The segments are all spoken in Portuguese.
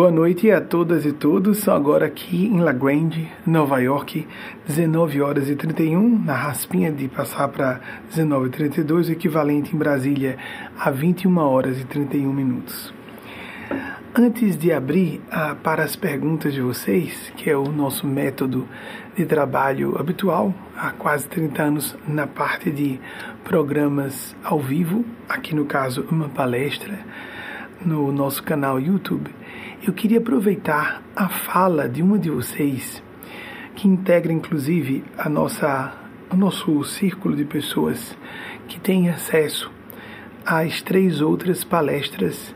Boa noite a todas e todos. Agora aqui em La Grande, Nova York, 19 horas e 31, na raspinha de passar para 19 e 32, o equivalente em Brasília a 21 horas e 31 minutos. Antes de abrir ah, para as perguntas de vocês, que é o nosso método de trabalho habitual, há quase 30 anos na parte de programas ao vivo, aqui no caso uma palestra no nosso canal YouTube, eu queria aproveitar a fala de uma de vocês, que integra inclusive a nossa, o nosso círculo de pessoas que tem acesso às três outras palestras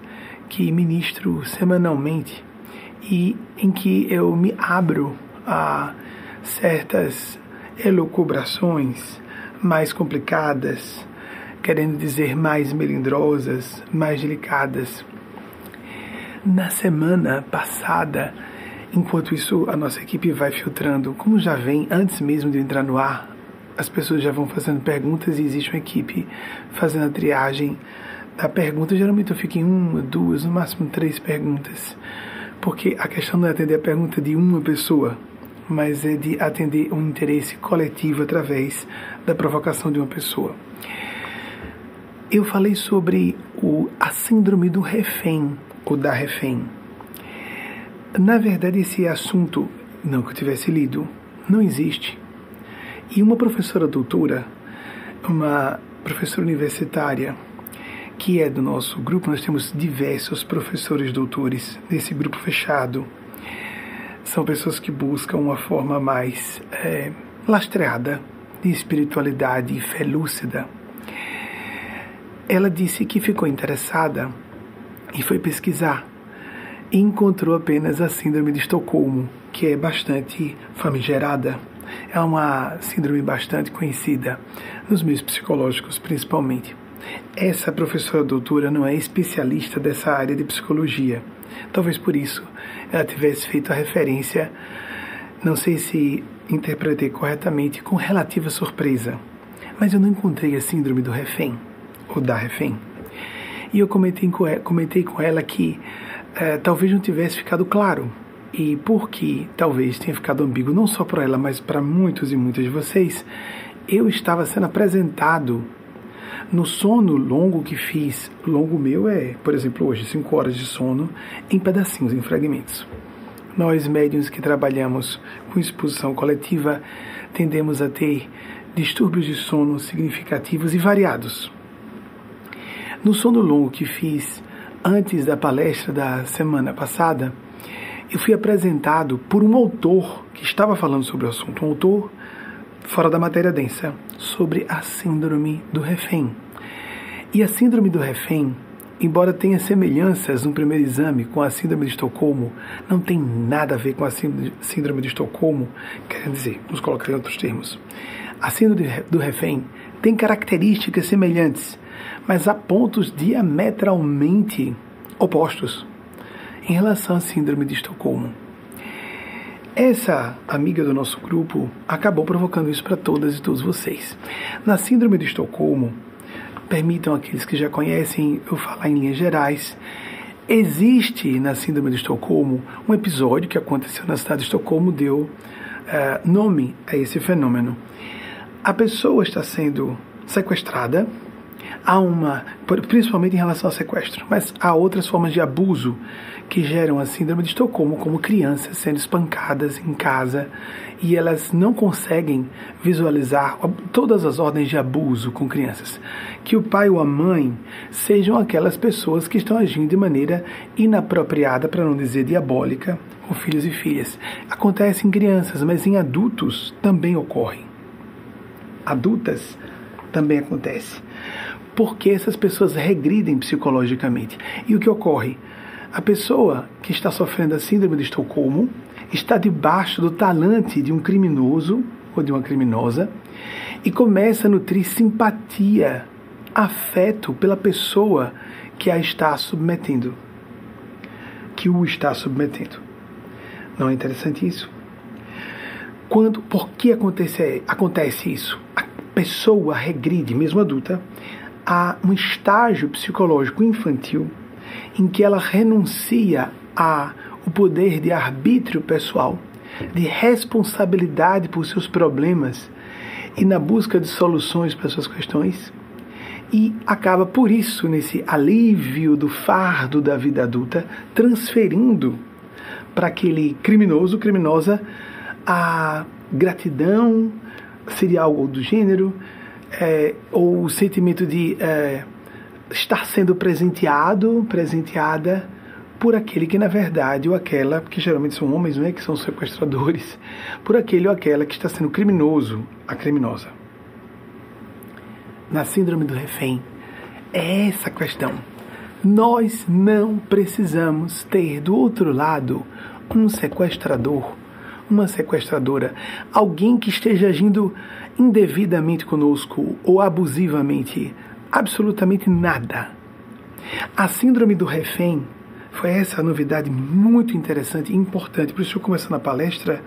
que ministro semanalmente e em que eu me abro a certas elucubrações mais complicadas, querendo dizer mais melindrosas, mais delicadas na semana passada, enquanto isso a nossa equipe vai filtrando, como já vem antes mesmo de entrar no ar, as pessoas já vão fazendo perguntas e existe uma equipe fazendo a triagem da pergunta. Geralmente eu fico em uma, duas, no máximo três perguntas, porque a questão não é atender a pergunta de uma pessoa, mas é de atender um interesse coletivo através da provocação de uma pessoa. Eu falei sobre o, a síndrome do refém o da refém. Na verdade, esse assunto, não que eu tivesse lido, não existe. E uma professora doutora, uma professora universitária, que é do nosso grupo, nós temos diversos professores doutores nesse grupo fechado. São pessoas que buscam uma forma mais é, lastreada de espiritualidade e fé lúcida. Ela disse que ficou interessada e foi pesquisar e encontrou apenas a síndrome de Estocolmo, que é bastante famigerada. É uma síndrome bastante conhecida nos meios psicológicos, principalmente. Essa professora doutora não é especialista dessa área de psicologia. Talvez por isso ela tivesse feito a referência, não sei se interpretei corretamente, com relativa surpresa. Mas eu não encontrei a síndrome do refém, ou da refém. E eu comentei com ela, comentei com ela que é, talvez não tivesse ficado claro. E porque talvez tenha ficado ambíguo, não só para ela, mas para muitos e muitas de vocês, eu estava sendo apresentado no sono longo que fiz. Longo meu é, por exemplo, hoje, 5 horas de sono em pedacinhos, em fragmentos. Nós, médiums que trabalhamos com exposição coletiva, tendemos a ter distúrbios de sono significativos e variados. No sono longo que fiz antes da palestra da semana passada, eu fui apresentado por um autor que estava falando sobre o assunto, um autor fora da matéria densa, sobre a síndrome do refém. E a síndrome do refém, embora tenha semelhanças no primeiro exame com a síndrome de Estocolmo, não tem nada a ver com a síndrome de Estocolmo, quer dizer, nos colocar em outros termos. A síndrome do refém tem características semelhantes, mas há pontos diametralmente opostos em relação à síndrome de Estocolmo. Essa amiga do nosso grupo acabou provocando isso para todas e todos vocês. Na síndrome de Estocolmo, permitam aqueles que já conhecem eu falar em linhas gerais, existe na síndrome de Estocolmo um episódio que aconteceu na cidade de Estocolmo, deu uh, nome a esse fenômeno. A pessoa está sendo sequestrada, há uma, principalmente em relação ao sequestro, mas há outras formas de abuso que geram a síndrome de Estocolmo, como crianças sendo espancadas em casa e elas não conseguem visualizar todas as ordens de abuso com crianças. Que o pai ou a mãe sejam aquelas pessoas que estão agindo de maneira inapropriada, para não dizer diabólica, com filhos e filhas. Acontece em crianças, mas em adultos também ocorre. Adultas também acontece porque essas pessoas regridem psicologicamente. E o que ocorre? A pessoa que está sofrendo a síndrome de Estocolmo está debaixo do talante de um criminoso ou de uma criminosa e começa a nutrir simpatia, afeto pela pessoa que a está submetendo, que o está submetendo. Não é interessante isso? Quando, por que acontece, acontece isso? A pessoa regride, mesmo adulta, a um estágio psicológico infantil em que ela renuncia a o poder de arbítrio pessoal, de responsabilidade por seus problemas e na busca de soluções para suas questões. E acaba por isso, nesse alívio do fardo da vida adulta, transferindo para aquele criminoso, criminosa, a gratidão, seria algo do gênero, é, ou o sentimento de é, estar sendo presenteado, presenteada por aquele que na verdade ou aquela, que geralmente são homens, não é que são sequestradores, por aquele ou aquela que está sendo criminoso, a criminosa. Na síndrome do refém, é essa a questão. Nós não precisamos ter do outro lado um sequestrador, uma sequestradora, alguém que esteja agindo indevidamente conosco ou abusivamente, absolutamente nada. A síndrome do refém foi essa novidade muito interessante e importante. Por isso eu começando a palestra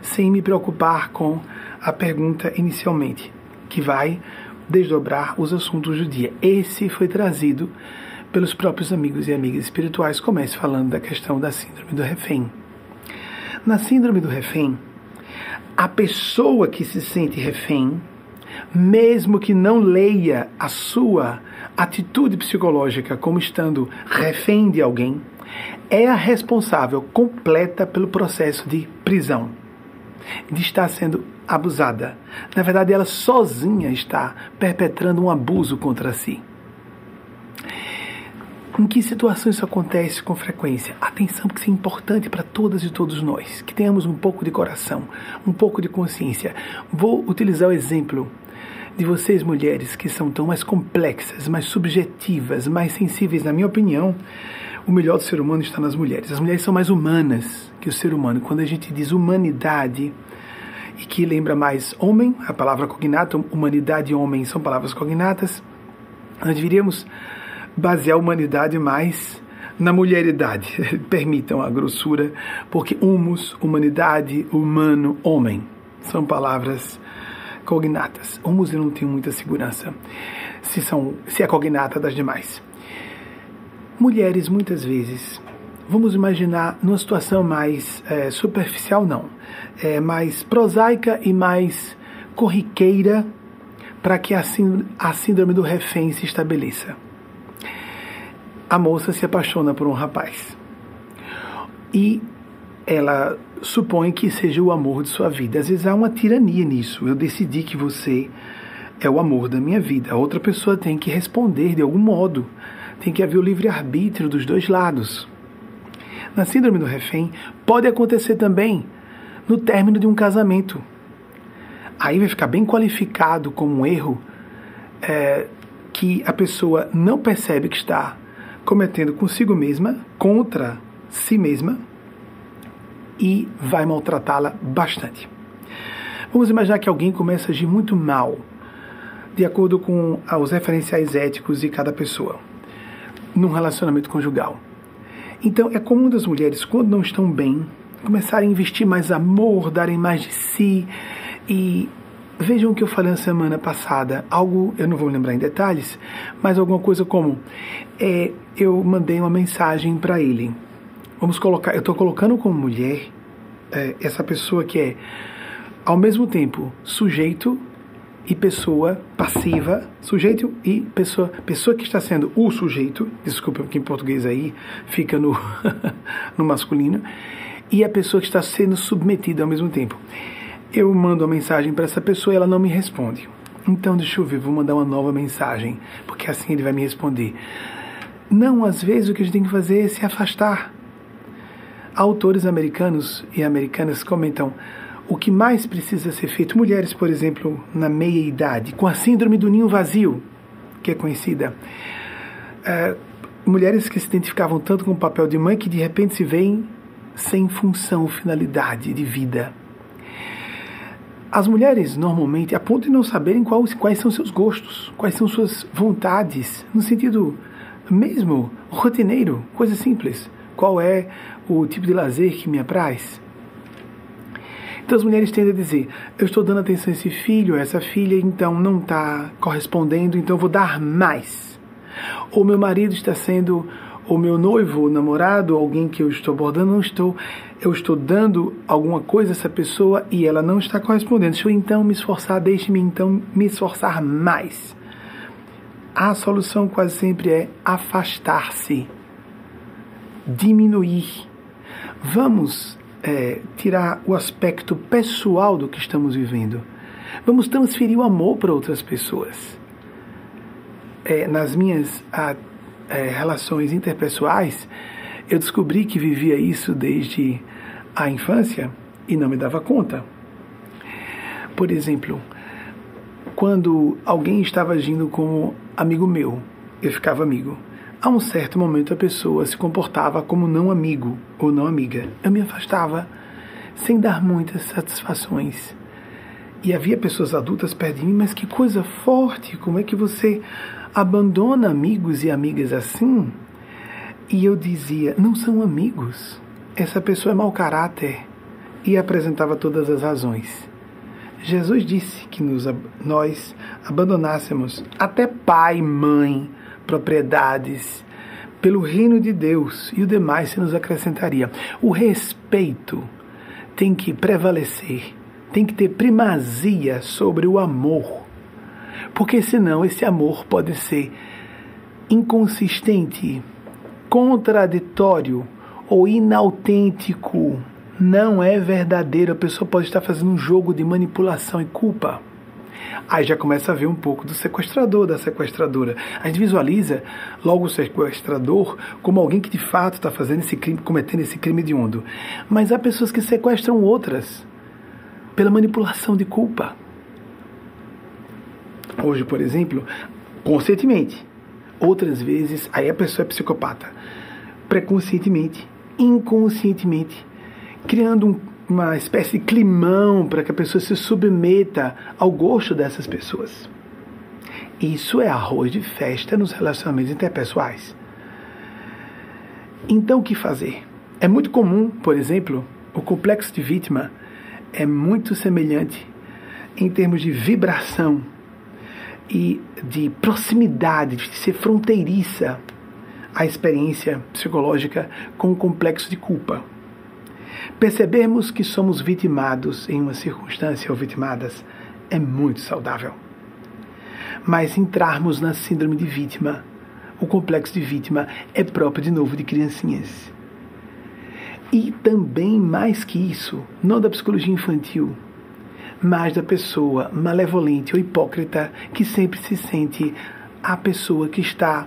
sem me preocupar com a pergunta inicialmente, que vai desdobrar os assuntos do dia. Esse foi trazido pelos próprios amigos e amigas espirituais. Comece falando da questão da síndrome do refém. Na síndrome do refém, a pessoa que se sente refém, mesmo que não leia a sua atitude psicológica como estando refém de alguém, é a responsável completa pelo processo de prisão, de estar sendo abusada. Na verdade, ela sozinha está perpetrando um abuso contra si. Em que situações isso acontece com frequência? Atenção, porque isso é importante para todas e todos nós, que tenhamos um pouco de coração, um pouco de consciência. Vou utilizar o exemplo de vocês, mulheres, que são tão mais complexas, mais subjetivas, mais sensíveis, na minha opinião. O melhor do ser humano está nas mulheres. As mulheres são mais humanas que o ser humano. Quando a gente diz humanidade, e que lembra mais homem, a palavra cognata, humanidade e homem são palavras cognatas, nós deveríamos basear a humanidade mais na mulheridade. Permitam a grossura, porque humus, humanidade, humano, homem, são palavras cognatas. Humus eu não tenho muita segurança se, são, se é cognata das demais. Mulheres, muitas vezes, vamos imaginar numa situação mais é, superficial, não, é, mais prosaica e mais corriqueira para que a síndrome do refém se estabeleça a moça se apaixona por um rapaz. E ela supõe que seja o amor de sua vida. Às vezes há uma tirania nisso. Eu decidi que você é o amor da minha vida. A outra pessoa tem que responder de algum modo. Tem que haver o livre-arbítrio dos dois lados. Na síndrome do refém, pode acontecer também no término de um casamento. Aí vai ficar bem qualificado como um erro é, que a pessoa não percebe que está cometendo consigo mesma, contra si mesma, e vai maltratá-la bastante. Vamos imaginar que alguém começa a agir muito mal, de acordo com os referenciais éticos de cada pessoa, num relacionamento conjugal. Então, é comum das mulheres, quando não estão bem, começarem a investir mais amor, darem mais de si e Vejam o que eu falei na semana passada, algo, eu não vou lembrar em detalhes, mas alguma coisa como, é, eu mandei uma mensagem para ele. Vamos colocar, eu estou colocando como mulher é, essa pessoa que é, ao mesmo tempo, sujeito e pessoa passiva, sujeito e pessoa, pessoa que está sendo o sujeito, desculpa porque em português aí fica no, no masculino, e a pessoa que está sendo submetida ao mesmo tempo eu mando uma mensagem para essa pessoa e ela não me responde. Então, deixa eu ver, vou mandar uma nova mensagem, porque assim ele vai me responder. Não, às vezes o que a gente tem que fazer é se afastar. Autores americanos e americanas comentam o que mais precisa ser feito. Mulheres, por exemplo, na meia idade, com a síndrome do ninho vazio, que é conhecida. É, mulheres que se identificavam tanto com o papel de mãe que de repente se veem sem função, finalidade de vida as mulheres normalmente, a ponto de não saberem quais, quais são seus gostos, quais são suas vontades, no sentido mesmo rotineiro, coisa simples. Qual é o tipo de lazer que me apraz? Então as mulheres tendem a dizer: eu estou dando atenção a esse filho, a essa filha, então não está correspondendo, então vou dar mais. Ou meu marido está sendo o meu noivo, o namorado, alguém que eu estou abordando, não estou, eu estou dando alguma coisa a essa pessoa e ela não está correspondendo. Deixa eu então me esforçar, deixe-me então me esforçar mais. A solução quase sempre é afastar-se, diminuir. Vamos é, tirar o aspecto pessoal do que estamos vivendo. Vamos transferir o amor para outras pessoas. É, nas minhas a, é, relações interpessoais, eu descobri que vivia isso desde a infância e não me dava conta. Por exemplo, quando alguém estava agindo como amigo meu, eu ficava amigo. A um certo momento a pessoa se comportava como não amigo ou não amiga. Eu me afastava sem dar muitas satisfações. E havia pessoas adultas perto de mim, mas que coisa forte! Como é que você abandona amigos e amigas assim? E eu dizia: não são amigos. Essa pessoa é mau caráter. E apresentava todas as razões. Jesus disse que nos, nós abandonássemos até pai, mãe, propriedades, pelo reino de Deus e o demais se nos acrescentaria. O respeito tem que prevalecer, tem que ter primazia sobre o amor, porque senão esse amor pode ser inconsistente, contraditório ou inautêntico. Não é verdadeiro, a pessoa pode estar fazendo um jogo de manipulação e culpa. Aí já começa a ver um pouco do sequestrador, da sequestradora. A gente visualiza logo o sequestrador como alguém que de fato está fazendo esse crime, cometendo esse crime de ondo. Mas há pessoas que sequestram outras pela manipulação de culpa. Hoje, por exemplo, conscientemente. Outras vezes, aí a pessoa é psicopata. Preconceitentemente, inconscientemente, criando um uma espécie de climão para que a pessoa se submeta ao gosto dessas pessoas. Isso é arroz de festa nos relacionamentos interpessoais. Então, o que fazer? É muito comum, por exemplo, o complexo de vítima é muito semelhante em termos de vibração e de proximidade, de ser fronteiriça a experiência psicológica com o complexo de culpa. Percebermos que somos vitimados em uma circunstância ou vitimadas é muito saudável. Mas entrarmos na síndrome de vítima, o complexo de vítima, é próprio de novo de criancinhas. E também, mais que isso, não da psicologia infantil, mas da pessoa malevolente ou hipócrita que sempre se sente a pessoa que está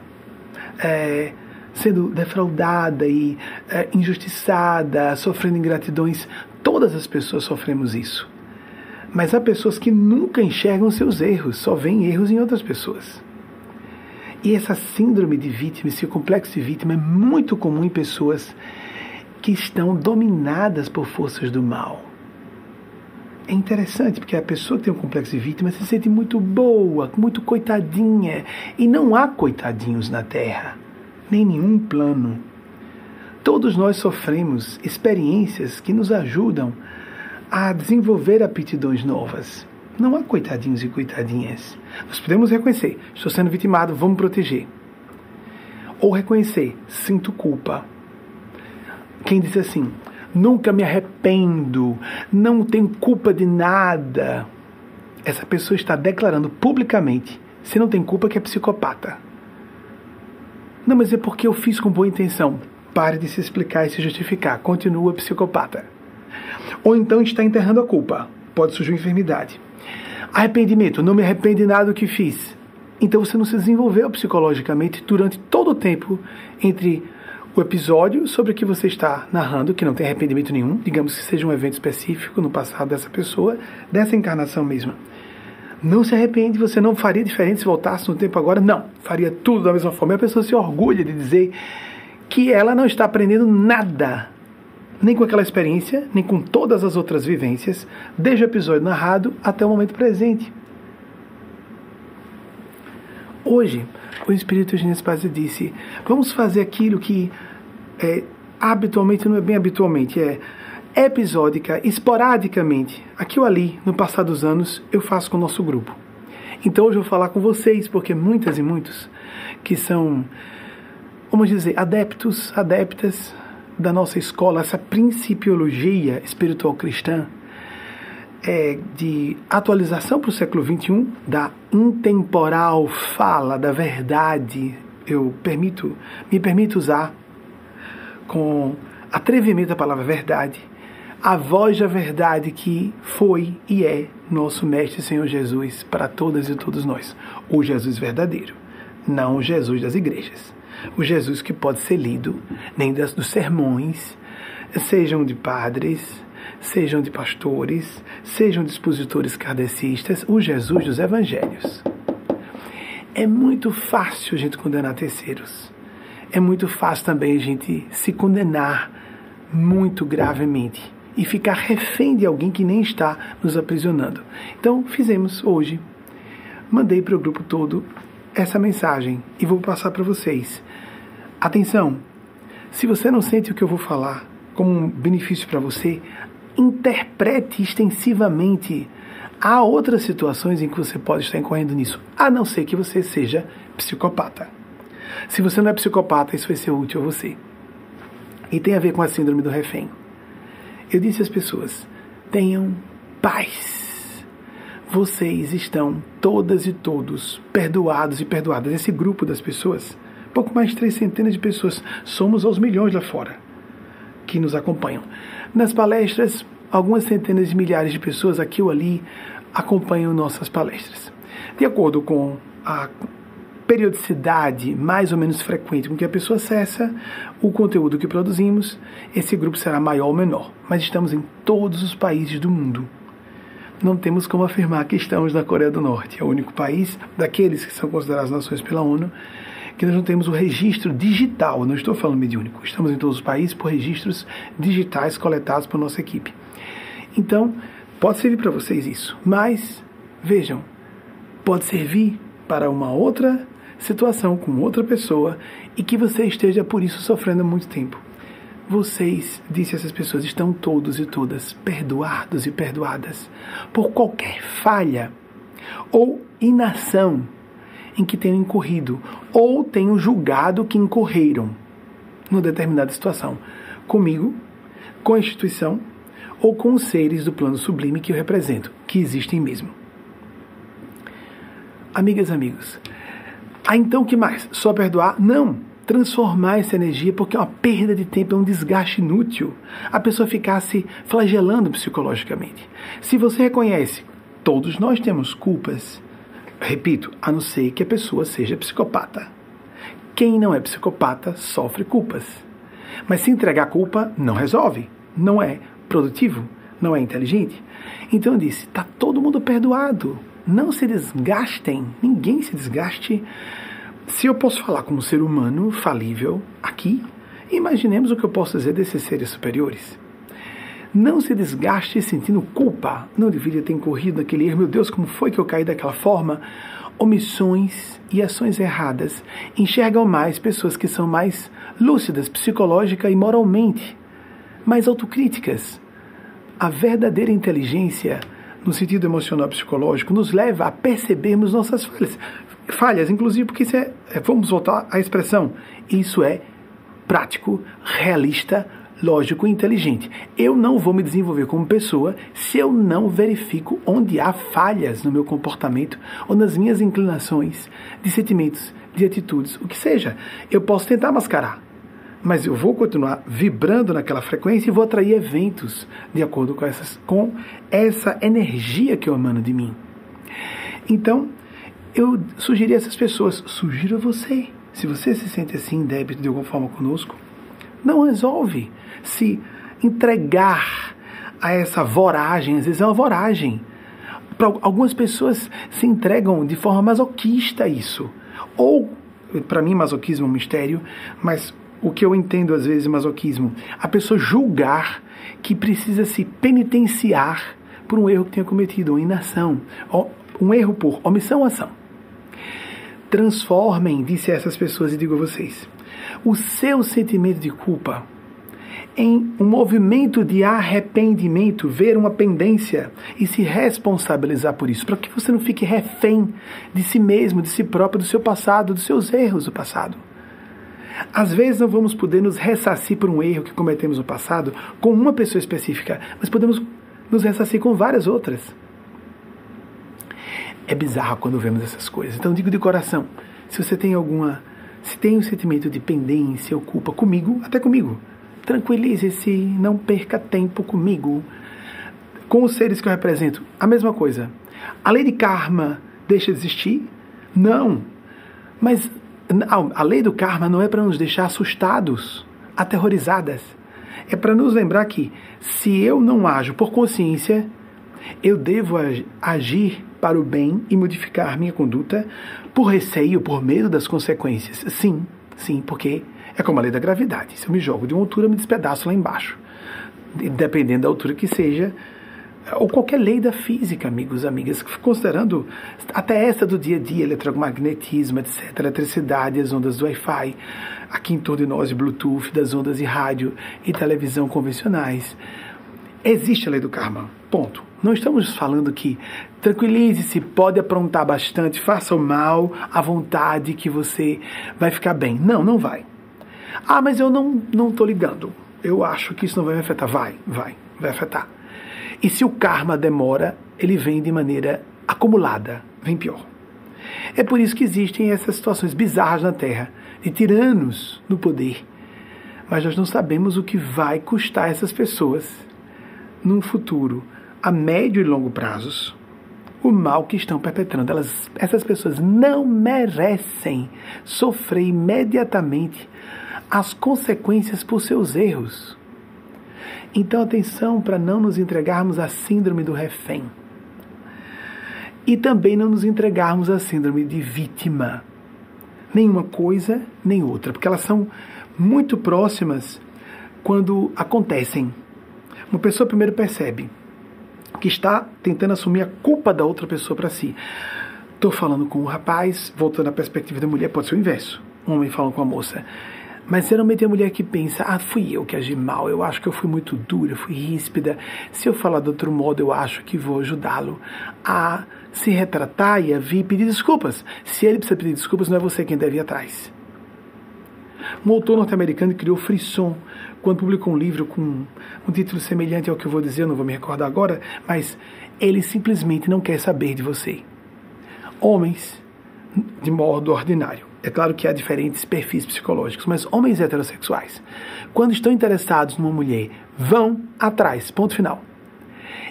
é, sendo defraudada e é, injustiçada, sofrendo ingratidões. Todas as pessoas sofremos isso. Mas há pessoas que nunca enxergam seus erros, só veem erros em outras pessoas. E essa síndrome de vítima, esse complexo de vítima é muito comum em pessoas que estão dominadas por forças do mal. É interessante porque a pessoa que tem um complexo de vítima se sente muito boa, muito coitadinha. E não há coitadinhos na Terra nem nenhum plano. Todos nós sofremos experiências que nos ajudam a desenvolver aptidões novas. Não há coitadinhos e coitadinhas. Nós podemos reconhecer, estou sendo vitimado, vamos proteger. Ou reconhecer, sinto culpa. Quem diz assim, nunca me arrependo, não tenho culpa de nada. Essa pessoa está declarando publicamente, se não tem culpa, que é psicopata. Não, mas é porque eu fiz com boa intenção. Pare de se explicar e se justificar. Continua psicopata. Ou então está enterrando a culpa. Pode surgir enfermidade. Arrependimento. Não me arrependo de nada do que fiz. Então você não se desenvolveu psicologicamente durante todo o tempo entre o episódio sobre o que você está narrando, que não tem arrependimento nenhum, digamos que seja um evento específico no passado dessa pessoa, dessa encarnação mesmo. Não se arrepende, você não faria diferente se voltasse no tempo agora? Não, faria tudo da mesma forma. E a pessoa se orgulha de dizer que ela não está aprendendo nada, nem com aquela experiência, nem com todas as outras vivências, desde o episódio narrado até o momento presente. Hoje, o Espírito de Paz disse: vamos fazer aquilo que é, habitualmente, não é bem habitualmente, é episódica, esporadicamente, aqui ou ali, no passar dos anos, eu faço com o nosso grupo. Então hoje eu vou falar com vocês, porque muitas e muitos que são vamos dizer, adeptos, adeptas da nossa escola, essa principiologia espiritual cristã, é, de atualização para o século XXI, da intemporal fala da verdade, eu permito, me permito usar com atrevimento a palavra verdade, a voz da verdade que foi e é nosso Mestre Senhor Jesus para todas e todos nós. O Jesus verdadeiro, não o Jesus das igrejas. O Jesus que pode ser lido nem das, dos sermões, sejam de padres, sejam de pastores, sejam de expositores kardecistas, o Jesus dos evangelhos. É muito fácil a gente condenar terceiros. É muito fácil também a gente se condenar muito gravemente e ficar refém de alguém que nem está nos aprisionando. Então, fizemos hoje. Mandei para o grupo todo essa mensagem e vou passar para vocês. Atenção! Se você não sente o que eu vou falar como um benefício para você, interprete extensivamente. Há outras situações em que você pode estar incorrendo nisso, a não ser que você seja psicopata. Se você não é psicopata, isso vai ser útil a você. E tem a ver com a síndrome do refém. Eu disse às pessoas: tenham paz. Vocês estão todas e todos perdoados e perdoadas. Esse grupo das pessoas, pouco mais de três centenas de pessoas, somos aos milhões lá fora que nos acompanham. Nas palestras, algumas centenas de milhares de pessoas aqui ou ali acompanham nossas palestras. De acordo com a periodicidade mais ou menos frequente com que a pessoa acessa o conteúdo que produzimos, esse grupo será maior ou menor. Mas estamos em todos os países do mundo. Não temos como afirmar que estamos na Coreia do Norte. É o único país daqueles que são considerados nações pela ONU que nós não temos o registro digital, não estou falando mediúnico, estamos em todos os países por registros digitais coletados por nossa equipe. Então, pode servir para vocês isso, mas vejam, pode servir para uma outra situação com outra pessoa e que você esteja por isso sofrendo muito tempo. Vocês, disse essas pessoas, estão todos e todas perdoados e perdoadas por qualquer falha ou inação em que tenham incorrido ou tenham julgado que incorreram numa determinada situação, comigo, com a instituição ou com os seres do plano sublime que eu represento, que existem mesmo. Amigas, amigos, ah, então que mais? Só perdoar? Não. Transformar essa energia, porque é uma perda de tempo, é um desgaste inútil. A pessoa ficar se flagelando psicologicamente. Se você reconhece, todos nós temos culpas, Repito, a não ser que a pessoa seja psicopata. Quem não é psicopata sofre culpas. Mas se entregar culpa não resolve, não é produtivo, não é inteligente. Então eu disse: está todo mundo perdoado. Não se desgastem, ninguém se desgaste. Se eu posso falar como ser humano falível aqui, imaginemos o que eu posso dizer desses seres superiores. Não se desgaste sentindo culpa. Não deveria ter corrido naquele erro. Meu Deus, como foi que eu caí daquela forma? Omissões e ações erradas enxergam mais pessoas que são mais lúcidas psicológica e moralmente, mais autocríticas. A verdadeira inteligência, no sentido emocional psicológico, nos leva a percebermos nossas falhas. Falhas, inclusive, porque isso é, é vamos voltar à expressão, isso é prático, realista, lógico e inteligente. Eu não vou me desenvolver como pessoa se eu não verifico onde há falhas no meu comportamento ou nas minhas inclinações, de sentimentos, de atitudes, o que seja. Eu posso tentar mascarar, mas eu vou continuar vibrando naquela frequência e vou atrair eventos de acordo com, essas, com essa energia que eu emano de mim. Então, eu sugeri a essas pessoas, sugiro a você, se você se sente assim débito de alguma forma conosco, não resolve se entregar a essa voragem, às vezes é uma voragem. Para algumas pessoas se entregam de forma masoquista a isso. Ou, para mim, masoquismo é um mistério, mas o que eu entendo às vezes masoquismo, a pessoa julgar que precisa se penitenciar por um erro que tenha cometido, uma inação, um erro por omissão ou ação. Transformem, disse essas pessoas e digo a vocês, o seu sentimento de culpa em um movimento de arrependimento, ver uma pendência e se responsabilizar por isso, para que você não fique refém de si mesmo, de si próprio, do seu passado, dos seus erros do passado. Às vezes não vamos poder nos ressarcir por um erro que cometemos no passado com uma pessoa específica, mas podemos nos ressarcir com várias outras. É bizarro quando vemos essas coisas. Então digo de coração, se você tem alguma, se tem um sentimento de pendência ou culpa comigo, até comigo, tranquilize-se, não perca tempo comigo. Com os seres que eu represento, a mesma coisa. A lei de karma deixa de existir? Não. Mas a lei do karma não é para nos deixar assustados, aterrorizadas. É para nos lembrar que se eu não ajo por consciência, eu devo agir para o bem e modificar minha conduta por receio, por medo das consequências. Sim, sim, porque é como a lei da gravidade. Se eu me jogo de uma altura, eu me despedaço lá embaixo. Dependendo da altura que seja, ou qualquer lei da física, amigos, amigas, considerando até essa do dia a dia, eletromagnetismo, etc., eletricidade, as ondas do Wi-Fi, aqui em torno de nós, Bluetooth, das ondas de rádio e televisão convencionais. Existe a lei do karma, ponto. Não estamos falando que tranquilize-se, pode aprontar bastante, faça o mal à vontade que você vai ficar bem. Não, não vai. Ah, mas eu não não estou ligando. Eu acho que isso não vai me afetar. Vai, vai, vai afetar. E se o karma demora, ele vem de maneira acumulada, vem pior. É por isso que existem essas situações bizarras na Terra, de tiranos no poder. Mas nós não sabemos o que vai custar essas pessoas num futuro a médio e longo prazos o mal que estão perpetrando. Elas, essas pessoas não merecem sofrer imediatamente as consequências por seus erros. Então, atenção para não nos entregarmos à síndrome do refém. E também não nos entregarmos à síndrome de vítima. Nenhuma coisa, nem outra, porque elas são muito próximas quando acontecem. Uma pessoa primeiro percebe que está tentando assumir a culpa da outra pessoa para si. Estou falando com um rapaz, voltando à perspectiva da mulher, pode ser o inverso. Um homem falando com a moça. Mas geralmente a mulher que pensa, ah, fui eu que agi mal, eu acho que eu fui muito dura, fui ríspida. Se eu falar de outro modo, eu acho que vou ajudá-lo a se retratar e a vir pedir desculpas. Se ele precisa pedir desculpas, não é você quem deve ir atrás. Um autor norte-americano criou Frisson quando publicou um livro com um título semelhante ao que eu vou dizer, eu não vou me recordar agora, mas ele simplesmente não quer saber de você. Homens, de modo ordinário, é claro que há diferentes perfis psicológicos, mas homens heterossexuais, quando estão interessados numa mulher, vão atrás, ponto final.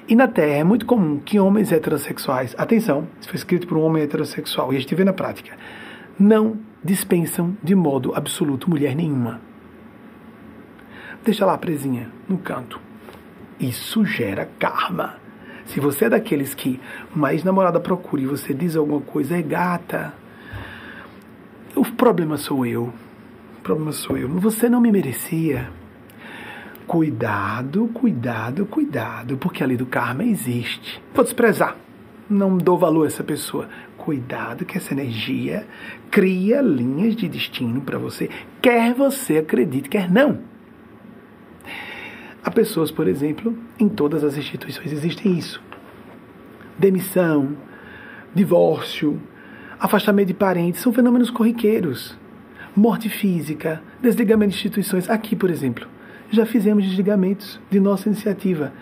E na Terra é muito comum que homens heterossexuais, atenção, isso foi escrito por um homem heterossexual e a gente vê na prática, não dispensam de modo absoluto mulher nenhuma. Deixa lá presinha no canto. Isso gera karma. Se você é daqueles que uma ex-namorada procura e você diz alguma coisa, é gata, o problema sou eu. O problema sou eu. Você não me merecia. Cuidado, cuidado, cuidado, porque a lei do karma existe. Vou desprezar. Não dou valor a essa pessoa. Cuidado que essa energia cria linhas de destino para você, quer você acredite, quer não. Há pessoas, por exemplo, em todas as instituições existem isso. Demissão, divórcio, afastamento de parentes são fenômenos corriqueiros. Morte física, desligamento de instituições. Aqui, por exemplo, já fizemos desligamentos de nossa iniciativa.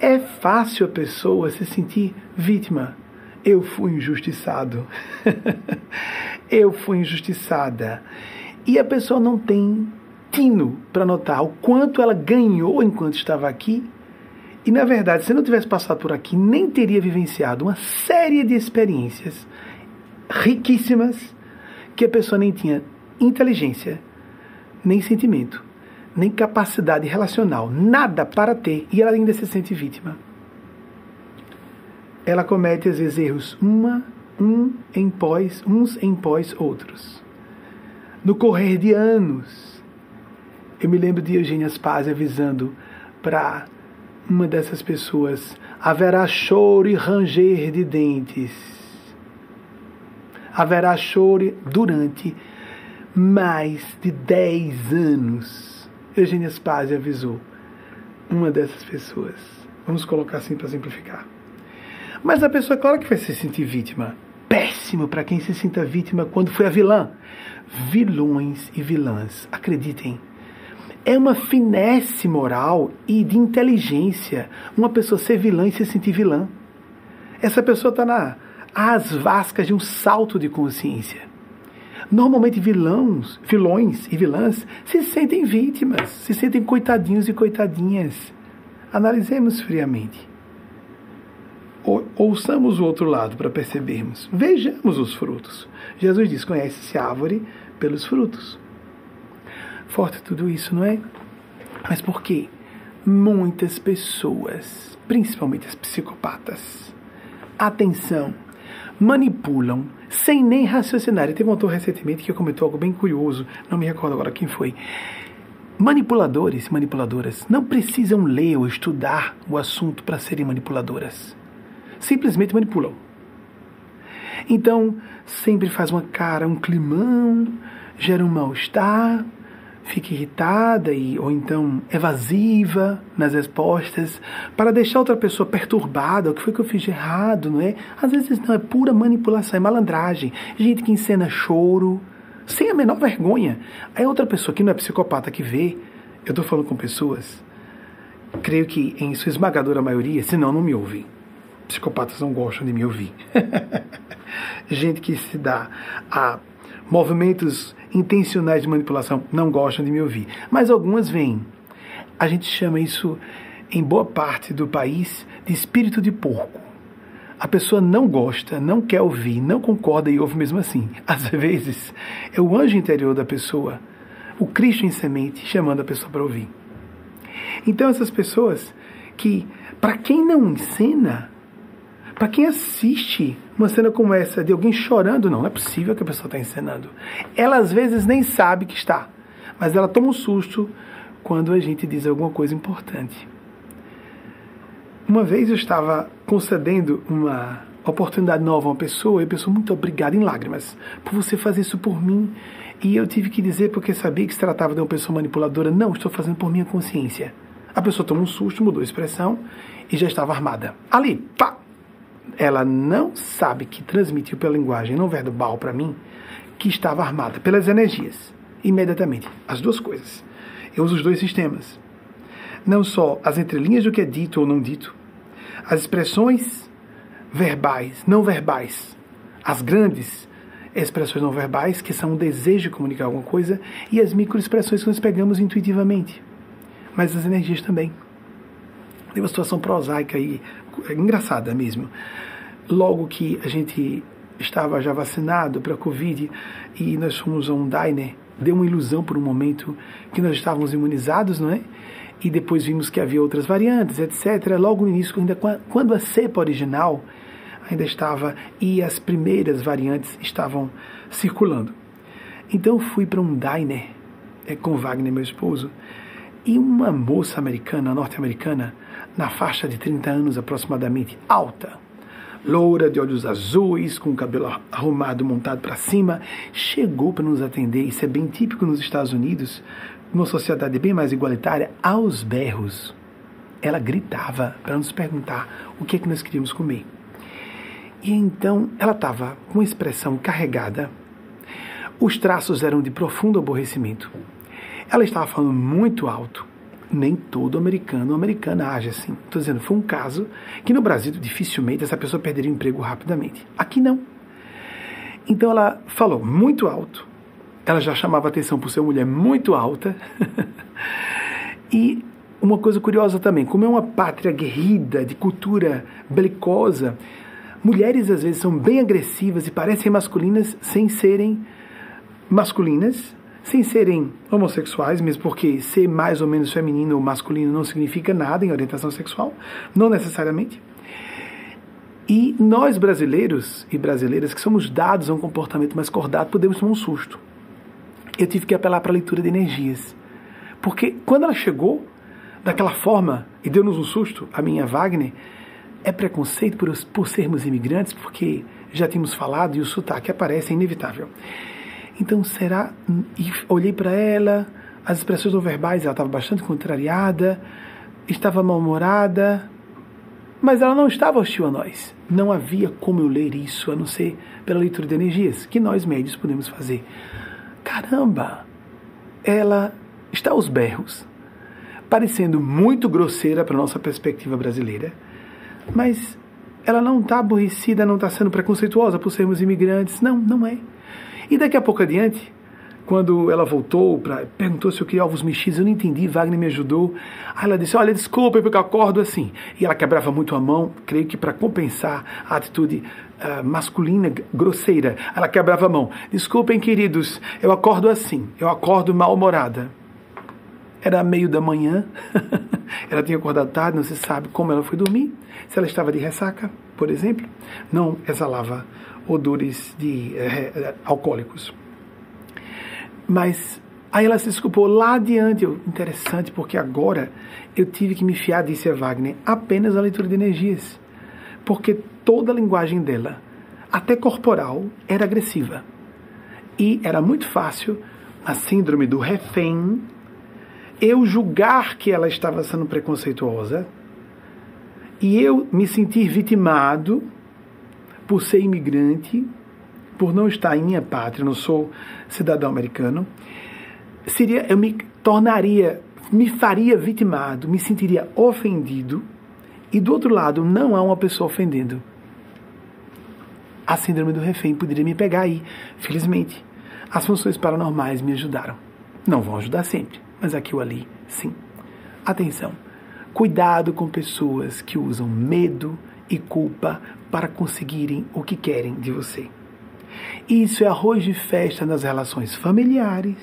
É fácil a pessoa se sentir vítima. Eu fui injustiçado. Eu fui injustiçada. E a pessoa não tem tino para notar o quanto ela ganhou enquanto estava aqui. E na verdade, se não tivesse passado por aqui, nem teria vivenciado uma série de experiências riquíssimas que a pessoa nem tinha inteligência, nem sentimento, nem capacidade relacional, nada para ter, e ela ainda se sente vítima. Ela comete às vezes erros uma, um em pós, uns em pós outros. No correr de anos, eu me lembro de Eugênia Spaz avisando para uma dessas pessoas: haverá choro e ranger de dentes haverá choro durante mais de 10 anos. Eugênia Spazio avisou uma dessas pessoas. Vamos colocar assim para simplificar. Mas a pessoa, claro que vai se sentir vítima. péssimo para quem se sinta vítima quando foi a vilã. Vilões e vilãs, acreditem, é uma finesse moral e de inteligência uma pessoa ser vilã e se sentir vilã. Essa pessoa está na às vascas de um salto de consciência. Normalmente vilãos, vilões e vilãs se sentem vítimas, se sentem coitadinhos e coitadinhas. Analisemos friamente. Ou, ouçamos o outro lado para percebermos. Vejamos os frutos. Jesus diz: conhece-se a árvore pelos frutos. Forte tudo isso, não é? Mas por quê? Muitas pessoas, principalmente as psicopatas, atenção, manipulam sem nem raciocinar. E teve um autor recentemente que comentou algo bem curioso, não me recordo agora quem foi. Manipuladores e manipuladoras não precisam ler ou estudar o assunto para serem manipuladoras. Simplesmente manipulam. Então, sempre faz uma cara, um climão, gera um mal-estar, fica irritada e, ou então evasiva nas respostas, para deixar outra pessoa perturbada, o que foi que eu fiz de errado, não é? Às vezes não, é pura manipulação, é malandragem. Gente que encena choro, sem a menor vergonha. Aí outra pessoa que não é psicopata que vê, eu estou falando com pessoas, creio que em sua esmagadora maioria, senão não me ouvem. Psicopatas não gostam de me ouvir. Gente que se dá a movimentos intencionais de manipulação não gostam de me ouvir, mas algumas vêm. A gente chama isso, em boa parte do país, de espírito de porco. A pessoa não gosta, não quer ouvir, não concorda e ouve mesmo assim. Às vezes, é o anjo interior da pessoa, o Cristo em semente, chamando a pessoa para ouvir. Então, essas pessoas que, para quem não ensina, para quem assiste uma cena como essa de alguém chorando, não, não é possível que a pessoa está encenando. Ela às vezes nem sabe que está, mas ela toma um susto quando a gente diz alguma coisa importante. Uma vez eu estava concedendo uma oportunidade nova a uma pessoa e a pessoa, muito obrigada em lágrimas por você fazer isso por mim. E eu tive que dizer, porque sabia que se tratava de uma pessoa manipuladora, não, estou fazendo por minha consciência. A pessoa tomou um susto, mudou a expressão e já estava armada. Ali, pá! Ela não sabe que transmitiu pela linguagem não verbal para mim que estava armada pelas energias. Imediatamente. As duas coisas. Eu uso os dois sistemas. Não só as entrelinhas do que é dito ou não dito, as expressões verbais, não verbais, as grandes expressões não verbais, que são o desejo de comunicar alguma coisa, e as microexpressões que nós pegamos intuitivamente. Mas as energias também. Tem uma situação prosaica aí, engraçada mesmo. Logo que a gente estava já vacinado para a Covid e nós fomos a um diner, deu uma ilusão por um momento que nós estávamos imunizados, não é? E depois vimos que havia outras variantes, etc. Logo no início, ainda quando a cepa original ainda estava e as primeiras variantes estavam circulando. Então fui para um diner é, com Wagner, meu esposo, e uma moça americana, norte-americana, na faixa de 30 anos aproximadamente, alta, loura, de olhos azuis, com o cabelo arrumado, montado para cima, chegou para nos atender. Isso é bem típico nos Estados Unidos, numa sociedade bem mais igualitária, aos berros. Ela gritava para nos perguntar o que é que nós queríamos comer. E então ela estava com uma expressão carregada. Os traços eram de profundo aborrecimento. Ela estava falando muito alto nem todo americano ou americana age assim. Estou dizendo, foi um caso que no Brasil dificilmente essa pessoa perderia o emprego rapidamente. Aqui não. Então ela falou muito alto, ela já chamava atenção por ser mulher muito alta. e uma coisa curiosa também, como é uma pátria guerrida, de cultura belicosa, mulheres às vezes são bem agressivas e parecem masculinas sem serem masculinas sem serem homossexuais, mesmo porque ser mais ou menos feminino ou masculino não significa nada em orientação sexual, não necessariamente. E nós brasileiros e brasileiras que somos dados a um comportamento mais cordado, podemos tomar um susto. Eu tive que apelar para a leitura de energias. Porque quando ela chegou daquela forma e deu-nos um susto, a minha Wagner, é preconceito por, por sermos imigrantes, porque já tínhamos falado e o sotaque aparece, é inevitável. Então, será? E olhei para ela, as expressões não verbais, ela estava bastante contrariada, estava mal-humorada. Mas ela não estava hostil a nós. Não havia como eu ler isso a não ser pela leitura de energias, que nós médios podemos fazer. Caramba! Ela está aos berros, parecendo muito grosseira para nossa perspectiva brasileira, mas ela não está aborrecida, não está sendo preconceituosa por sermos imigrantes. Não, não é. E daqui a pouco adiante, quando ela voltou, pra, perguntou se eu queria ovos mexidos, eu não entendi, Wagner me ajudou. Aí ela disse: Olha, desculpa, porque eu acordo assim. E ela quebrava muito a mão, creio que para compensar a atitude uh, masculina, grosseira. Ela quebrava a mão. Desculpem, queridos, eu acordo assim, eu acordo mal-humorada. Era meio da manhã, ela tinha acordado tarde, não se sabe como ela foi dormir. Se ela estava de ressaca, por exemplo, não exalava odores de eh, alcoólicos. Mas aí ela se desculpou lá adiante. Interessante, porque agora eu tive que me fiar, disse a Wagner, apenas a leitura de energias. Porque toda a linguagem dela, até corporal, era agressiva. E era muito fácil, a síndrome do refém, eu julgar que ela estava sendo preconceituosa e eu me sentir vitimado por ser imigrante por não estar em minha pátria, não sou cidadão americano, seria eu me tornaria, me faria vitimado, me sentiria ofendido, e do outro lado não há uma pessoa ofendendo. A síndrome do refém poderia me pegar aí. Felizmente, as funções paranormais me ajudaram. Não vão ajudar sempre, mas aqui ou ali, sim. Atenção. Cuidado com pessoas que usam medo e culpa para conseguirem o que querem de você. Isso é arroz de festa nas relações familiares.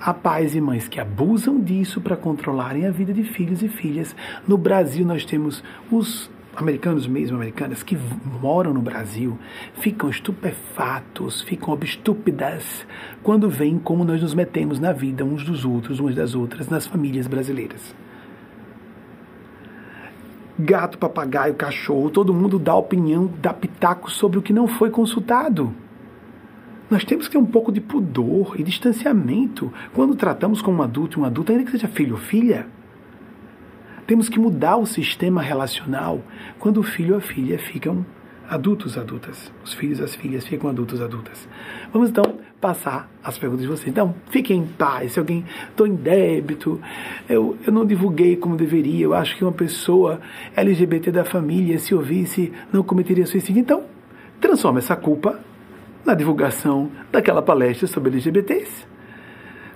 Há pais e mães que abusam disso para controlarem a vida de filhos e filhas. No Brasil, nós temos os americanos mesmo, americanas, que moram no Brasil, ficam estupefatos, ficam estúpidas quando veem como nós nos metemos na vida uns dos outros, umas das outras, nas famílias brasileiras gato, papagaio, cachorro, todo mundo dá opinião, dá pitaco sobre o que não foi consultado. Nós temos que ter um pouco de pudor e distanciamento quando tratamos com um adulto e um adulto, ainda que seja filho ou filha. Temos que mudar o sistema relacional quando o filho ou a filha ficam adultos, adultas. Os filhos e as filhas ficam adultos, adultas. Vamos então passar as perguntas de vocês. Então, fiquem em paz. Se alguém estou em débito, eu, eu não divulguei como deveria. Eu acho que uma pessoa LGBT da família, se ouvisse, não cometeria suicídio. Então, transforma essa culpa na divulgação daquela palestra sobre LGBTs.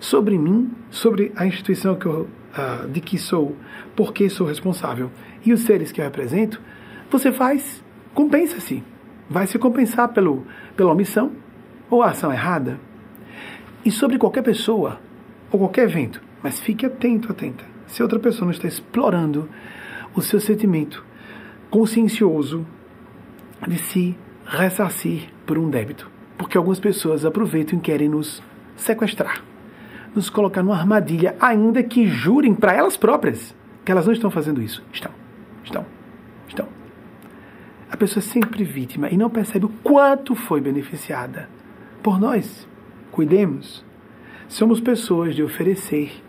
Sobre mim, sobre a instituição que eu, uh, de que sou, por que sou responsável e os seres que eu represento, você faz compensa-se. Vai se compensar pelo, pela omissão ou a ação errada. E sobre qualquer pessoa ou qualquer evento, mas fique atento, atenta. Se outra pessoa não está explorando o seu sentimento consciencioso de se ressarcir por um débito. Porque algumas pessoas aproveitam e querem nos sequestrar, nos colocar numa armadilha, ainda que jurem para elas próprias que elas não estão fazendo isso. Estão, estão, estão. A pessoa é sempre vítima e não percebe o quanto foi beneficiada por nós. Cuidemos. Somos pessoas de oferecer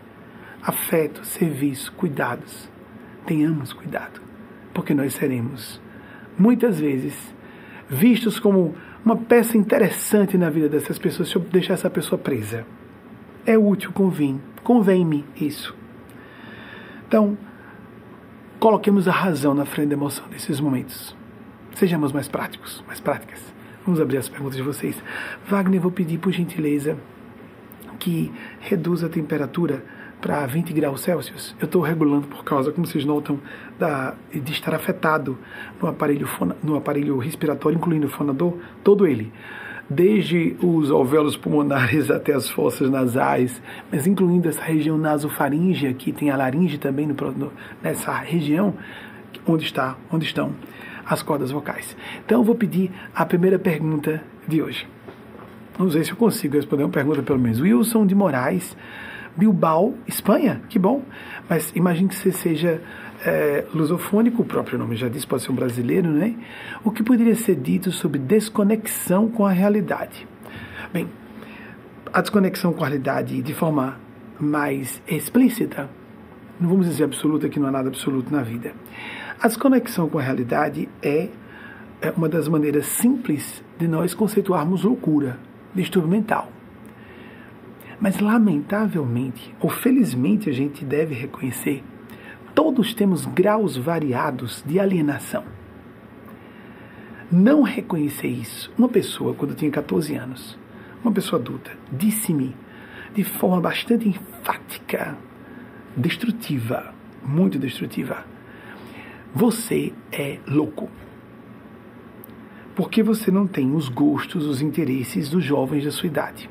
afeto, serviço, cuidados. Tenhamos cuidado, porque nós seremos, muitas vezes, vistos como uma peça interessante na vida dessas pessoas se eu deixar essa pessoa presa. É útil, convém, convém-me isso. Então, coloquemos a razão na frente da emoção nesses momentos. Sejamos mais práticos, mais práticas. Vamos abrir as perguntas de vocês. Wagner, vou pedir por gentileza que reduza a temperatura para 20 graus Celsius. Eu estou regulando por causa, como vocês notam, da, de estar afetado no aparelho, no aparelho respiratório, incluindo o fonador, todo ele. Desde os alvéolos pulmonares até as fossas nasais, mas incluindo essa região nasofaríngea, que tem a laringe também no, nessa região, onde está, onde estão as cordas vocais. Então eu vou pedir a primeira pergunta de hoje. Não sei se eu consigo responder uma pergunta pelo menos. Wilson de Moraes, Bilbao, Espanha, que bom. Mas imagine que você seja é, lusofônico, o próprio nome já diz, pode ser um brasileiro, né? O que poderia ser dito sobre desconexão com a realidade? Bem, a desconexão com a realidade de forma mais explícita não vamos dizer absoluta, que não há nada absoluto na vida. A desconexão com a realidade é, é uma das maneiras simples de nós conceituarmos loucura, distúrbio mental. Mas, lamentavelmente, ou felizmente, a gente deve reconhecer, todos temos graus variados de alienação. Não reconhecer isso. Uma pessoa, quando eu tinha 14 anos, uma pessoa adulta, disse-me de forma bastante enfática, destrutiva, muito destrutiva: Você é louco. Porque você não tem os gostos, os interesses dos jovens da sua idade.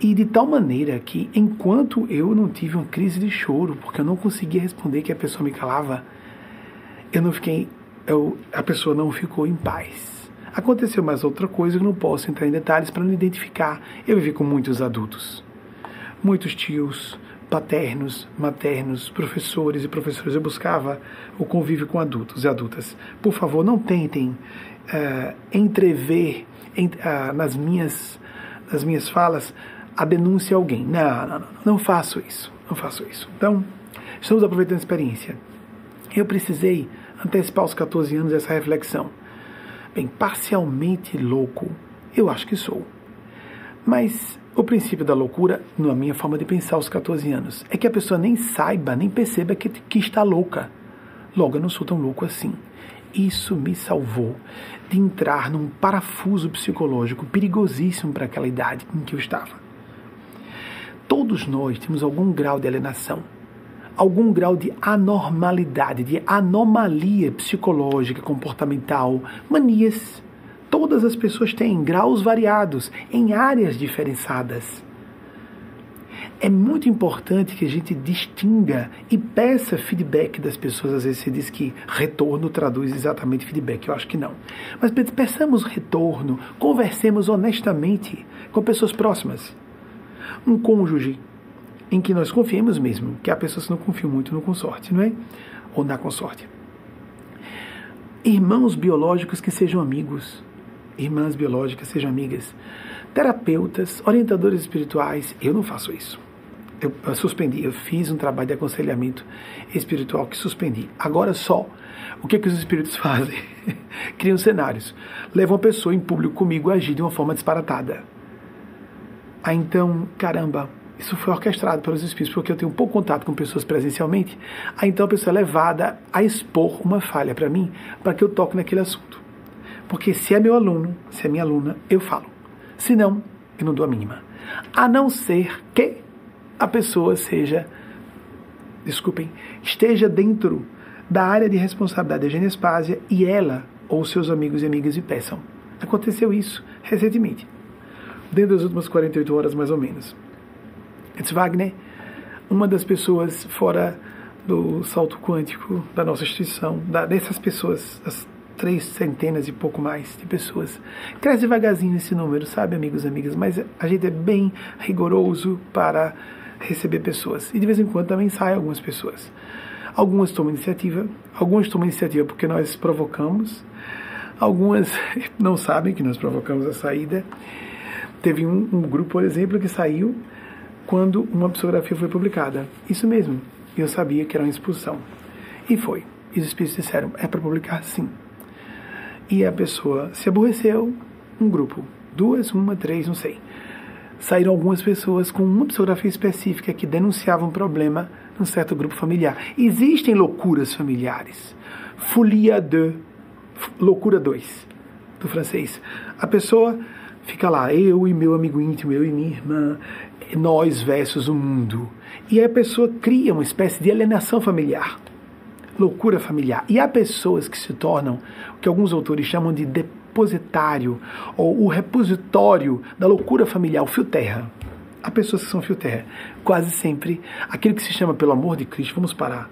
E de tal maneira que, enquanto eu não tive uma crise de choro, porque eu não conseguia responder que a pessoa me calava, eu não fiquei, eu, a pessoa não ficou em paz. Aconteceu mais outra coisa, eu não posso entrar em detalhes para não identificar. Eu vivi com muitos adultos, muitos tios, paternos, maternos, professores e professoras. Eu buscava o convívio com adultos e adultas. Por favor, não tentem uh, entrever uh, nas minhas nas minhas falas a denúncia a alguém. Não, não, não, não faço isso. Não faço isso. Então, estamos aproveitando a experiência. Eu precisei antecipar aos 14 anos essa reflexão. Bem, parcialmente louco, eu acho que sou. Mas o princípio da loucura, na minha forma de pensar aos 14 anos, é que a pessoa nem saiba, nem perceba que, que está louca. Logo, eu não sou tão louco assim. Isso me salvou de entrar num parafuso psicológico perigosíssimo para aquela idade em que eu estava. Todos nós temos algum grau de alienação, algum grau de anormalidade, de anomalia psicológica, comportamental, manias. Todas as pessoas têm graus variados em áreas diferenciadas. É muito importante que a gente distinga e peça feedback das pessoas. Às vezes se diz que retorno traduz exatamente feedback. Eu acho que não. Mas peçamos retorno, conversemos honestamente com pessoas próximas um cônjuge em que nós confiemos mesmo, que há pessoas que não confiam muito no consorte, não é? Ou na consorte. Irmãos biológicos que sejam amigos, irmãs biológicas sejam amigas, terapeutas, orientadores espirituais, eu não faço isso. Eu, suspendi, eu fiz um trabalho de aconselhamento espiritual que suspendi. Agora só, o que, que os espíritos fazem? Criam cenários. Levam a pessoa em público comigo a agir de uma forma disparatada Aí então, caramba, isso foi orquestrado pelos espíritos, porque eu tenho pouco contato com pessoas presencialmente. Aí então a pessoa é levada a expor uma falha para mim, para que eu toque naquele assunto. Porque se é meu aluno, se é minha aluna, eu falo. Se não, eu não dou a mínima. A não ser que a pessoa seja, desculpem, esteja dentro da área de responsabilidade da Genespásia e ela ou seus amigos e amigas lhe peçam. Aconteceu isso recentemente dentro das últimas 48 horas, mais ou menos. Eds Wagner, uma das pessoas fora do salto quântico da nossa instituição, da, dessas pessoas, as três centenas e pouco mais de pessoas. Cresce devagarzinho esse número, sabe, amigos e amigas, mas a gente é bem rigoroso para receber pessoas. E de vez em quando também saem algumas pessoas. Algumas tomam iniciativa, algumas tomam iniciativa porque nós provocamos, algumas não sabem que nós provocamos a saída. Teve um, um grupo, por exemplo, que saiu quando uma psicografia foi publicada. Isso mesmo. Eu sabia que era uma expulsão. E foi. E os espíritos disseram: é para publicar sim. E a pessoa se aborreceu. Um grupo, duas, uma, três, não sei. Saíram algumas pessoas com uma psicografia específica que denunciavam um problema num certo grupo familiar. Existem loucuras familiares. Folia de. Loucura 2, do francês. A pessoa Fica lá, eu e meu amigo íntimo, eu e minha irmã, nós versus o mundo. E aí a pessoa cria uma espécie de alienação familiar, loucura familiar. E há pessoas que se tornam o que alguns autores chamam de depositário, ou o repositório da loucura familiar, o fio terra. Há pessoas que são fio terra. Quase sempre, aquilo que se chama, pelo amor de Cristo, vamos parar,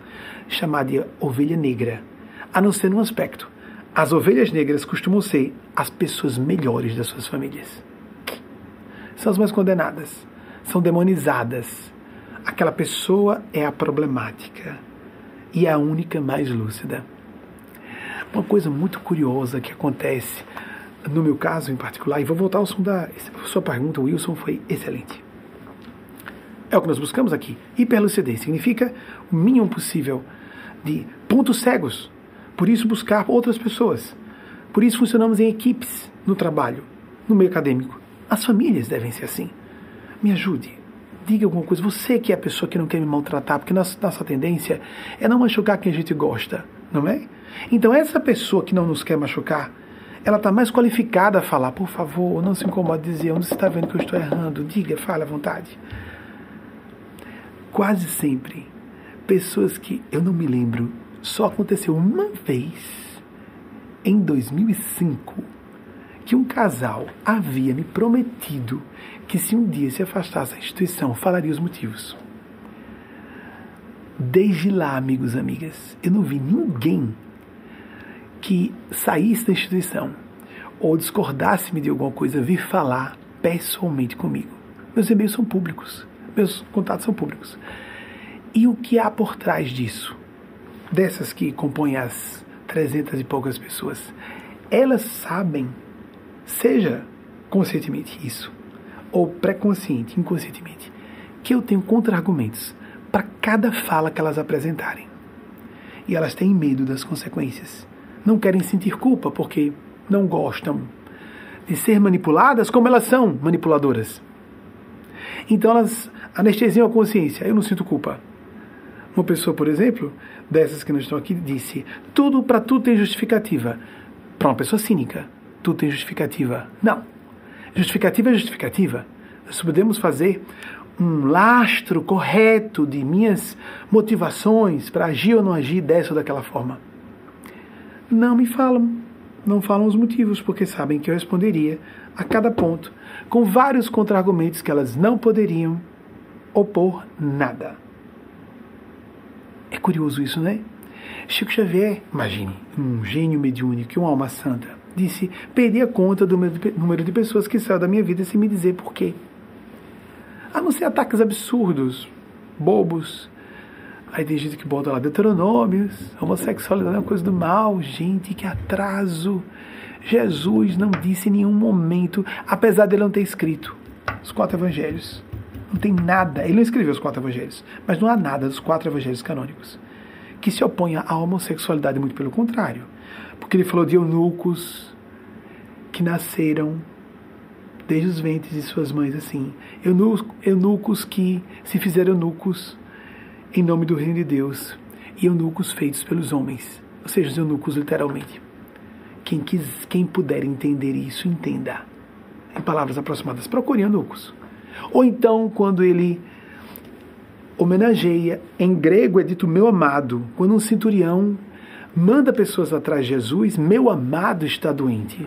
chamar de ovelha negra. A não ser num aspecto as ovelhas negras costumam ser as pessoas melhores das suas famílias. São as mais condenadas, são demonizadas. Aquela pessoa é a problemática e é a única mais lúcida. Uma coisa muito curiosa que acontece, no meu caso em particular, e vou voltar ao som da sua pergunta, Wilson, foi excelente. É o que nós buscamos aqui. Hiperlucidez significa o mínimo possível de pontos cegos. Por isso, buscar outras pessoas. Por isso, funcionamos em equipes no trabalho, no meio acadêmico. As famílias devem ser assim. Me ajude. Diga alguma coisa. Você que é a pessoa que não quer me maltratar, porque nossa, nossa tendência é não machucar quem a gente gosta, não é? Então, essa pessoa que não nos quer machucar, ela está mais qualificada a falar, por favor, não se incomode de dizer onde você está vendo que eu estou errando, diga, fale à vontade. Quase sempre, pessoas que eu não me lembro, só aconteceu uma vez, em 2005, que um casal havia me prometido que se um dia se afastasse da instituição, falaria os motivos. Desde lá, amigos e amigas, eu não vi ninguém que saísse da instituição ou discordasse-me de alguma coisa vir falar pessoalmente comigo. Meus e-mails são públicos, meus contatos são públicos. E o que há por trás disso? Dessas que compõem as trezentas e poucas pessoas, elas sabem, seja conscientemente isso, ou pré-consciente, inconscientemente, que eu tenho contra-argumentos para cada fala que elas apresentarem. E elas têm medo das consequências não querem sentir culpa porque não gostam de ser manipuladas como elas são manipuladoras. Então elas anestesiam a consciência. Eu não sinto culpa. Uma pessoa, por exemplo, dessas que não estão aqui, disse: tudo para tudo tem justificativa. Para uma pessoa cínica, tudo tem justificativa. Não. Justificativa é justificativa. Nós podemos fazer um lastro correto de minhas motivações para agir ou não agir dessa ou daquela forma não me falam. Não falam os motivos, porque sabem que eu responderia a cada ponto, com vários contra-argumentos que elas não poderiam opor nada. É curioso isso, né? Chico Xavier, imagine, um gênio mediúnico, uma alma santa, disse: perdi a conta do número de pessoas que saiu da minha vida sem me dizer por quê. A não ser ataques absurdos, bobos, Aí tem gente que bota lá Deuteronômios, homossexualidade é uma coisa do mal. Gente, que atraso. Jesus não disse em nenhum momento, apesar dele não ter escrito os quatro evangelhos. Não tem nada, ele não escreveu os quatro evangelhos, mas não há nada dos quatro evangelhos canônicos que se oponha à homossexualidade, muito pelo contrário. Porque ele falou de eunucos que nasceram desde os ventres de suas mães, assim. Eunucos que se fizeram eunucos em nome do reino de Deus e eunucos feitos pelos homens, ou seja, os eunucos literalmente. Quem, quis, quem puder entender isso, entenda. Em palavras aproximadas, procure eunucos. Ou então, quando ele homenageia, em grego é dito meu amado, quando um centurião manda pessoas atrás de Jesus, meu amado está doente.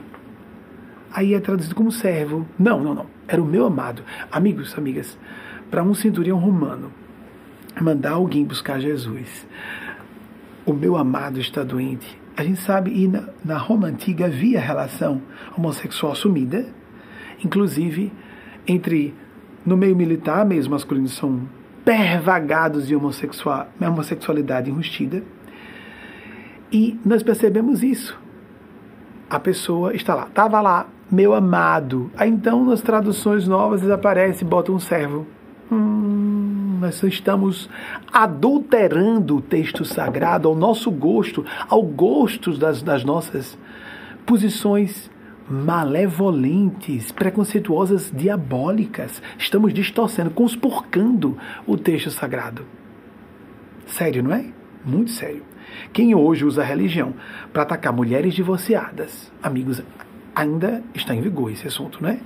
Aí é traduzido como servo. Não, não, não. Era o meu amado. Amigos, amigas, para um centurião romano, mandar alguém buscar Jesus. O meu amado está doente. A gente sabe, e na, na Roma antiga havia relação homossexual sumida, inclusive entre no meio militar, meios masculinos são pervagados de homossexual, homossexualidade enrustida. E nós percebemos isso. A pessoa está lá, estava lá, meu amado. Aí então nas traduções novas aparece, bota um servo. Hum, nós estamos adulterando o texto sagrado ao nosso gosto, ao gosto das, das nossas posições malevolentes, preconceituosas, diabólicas. Estamos distorcendo, conspurcando o texto sagrado. Sério, não é? Muito sério. Quem hoje usa a religião para atacar mulheres divorciadas, amigos, ainda está em vigor esse assunto, não é?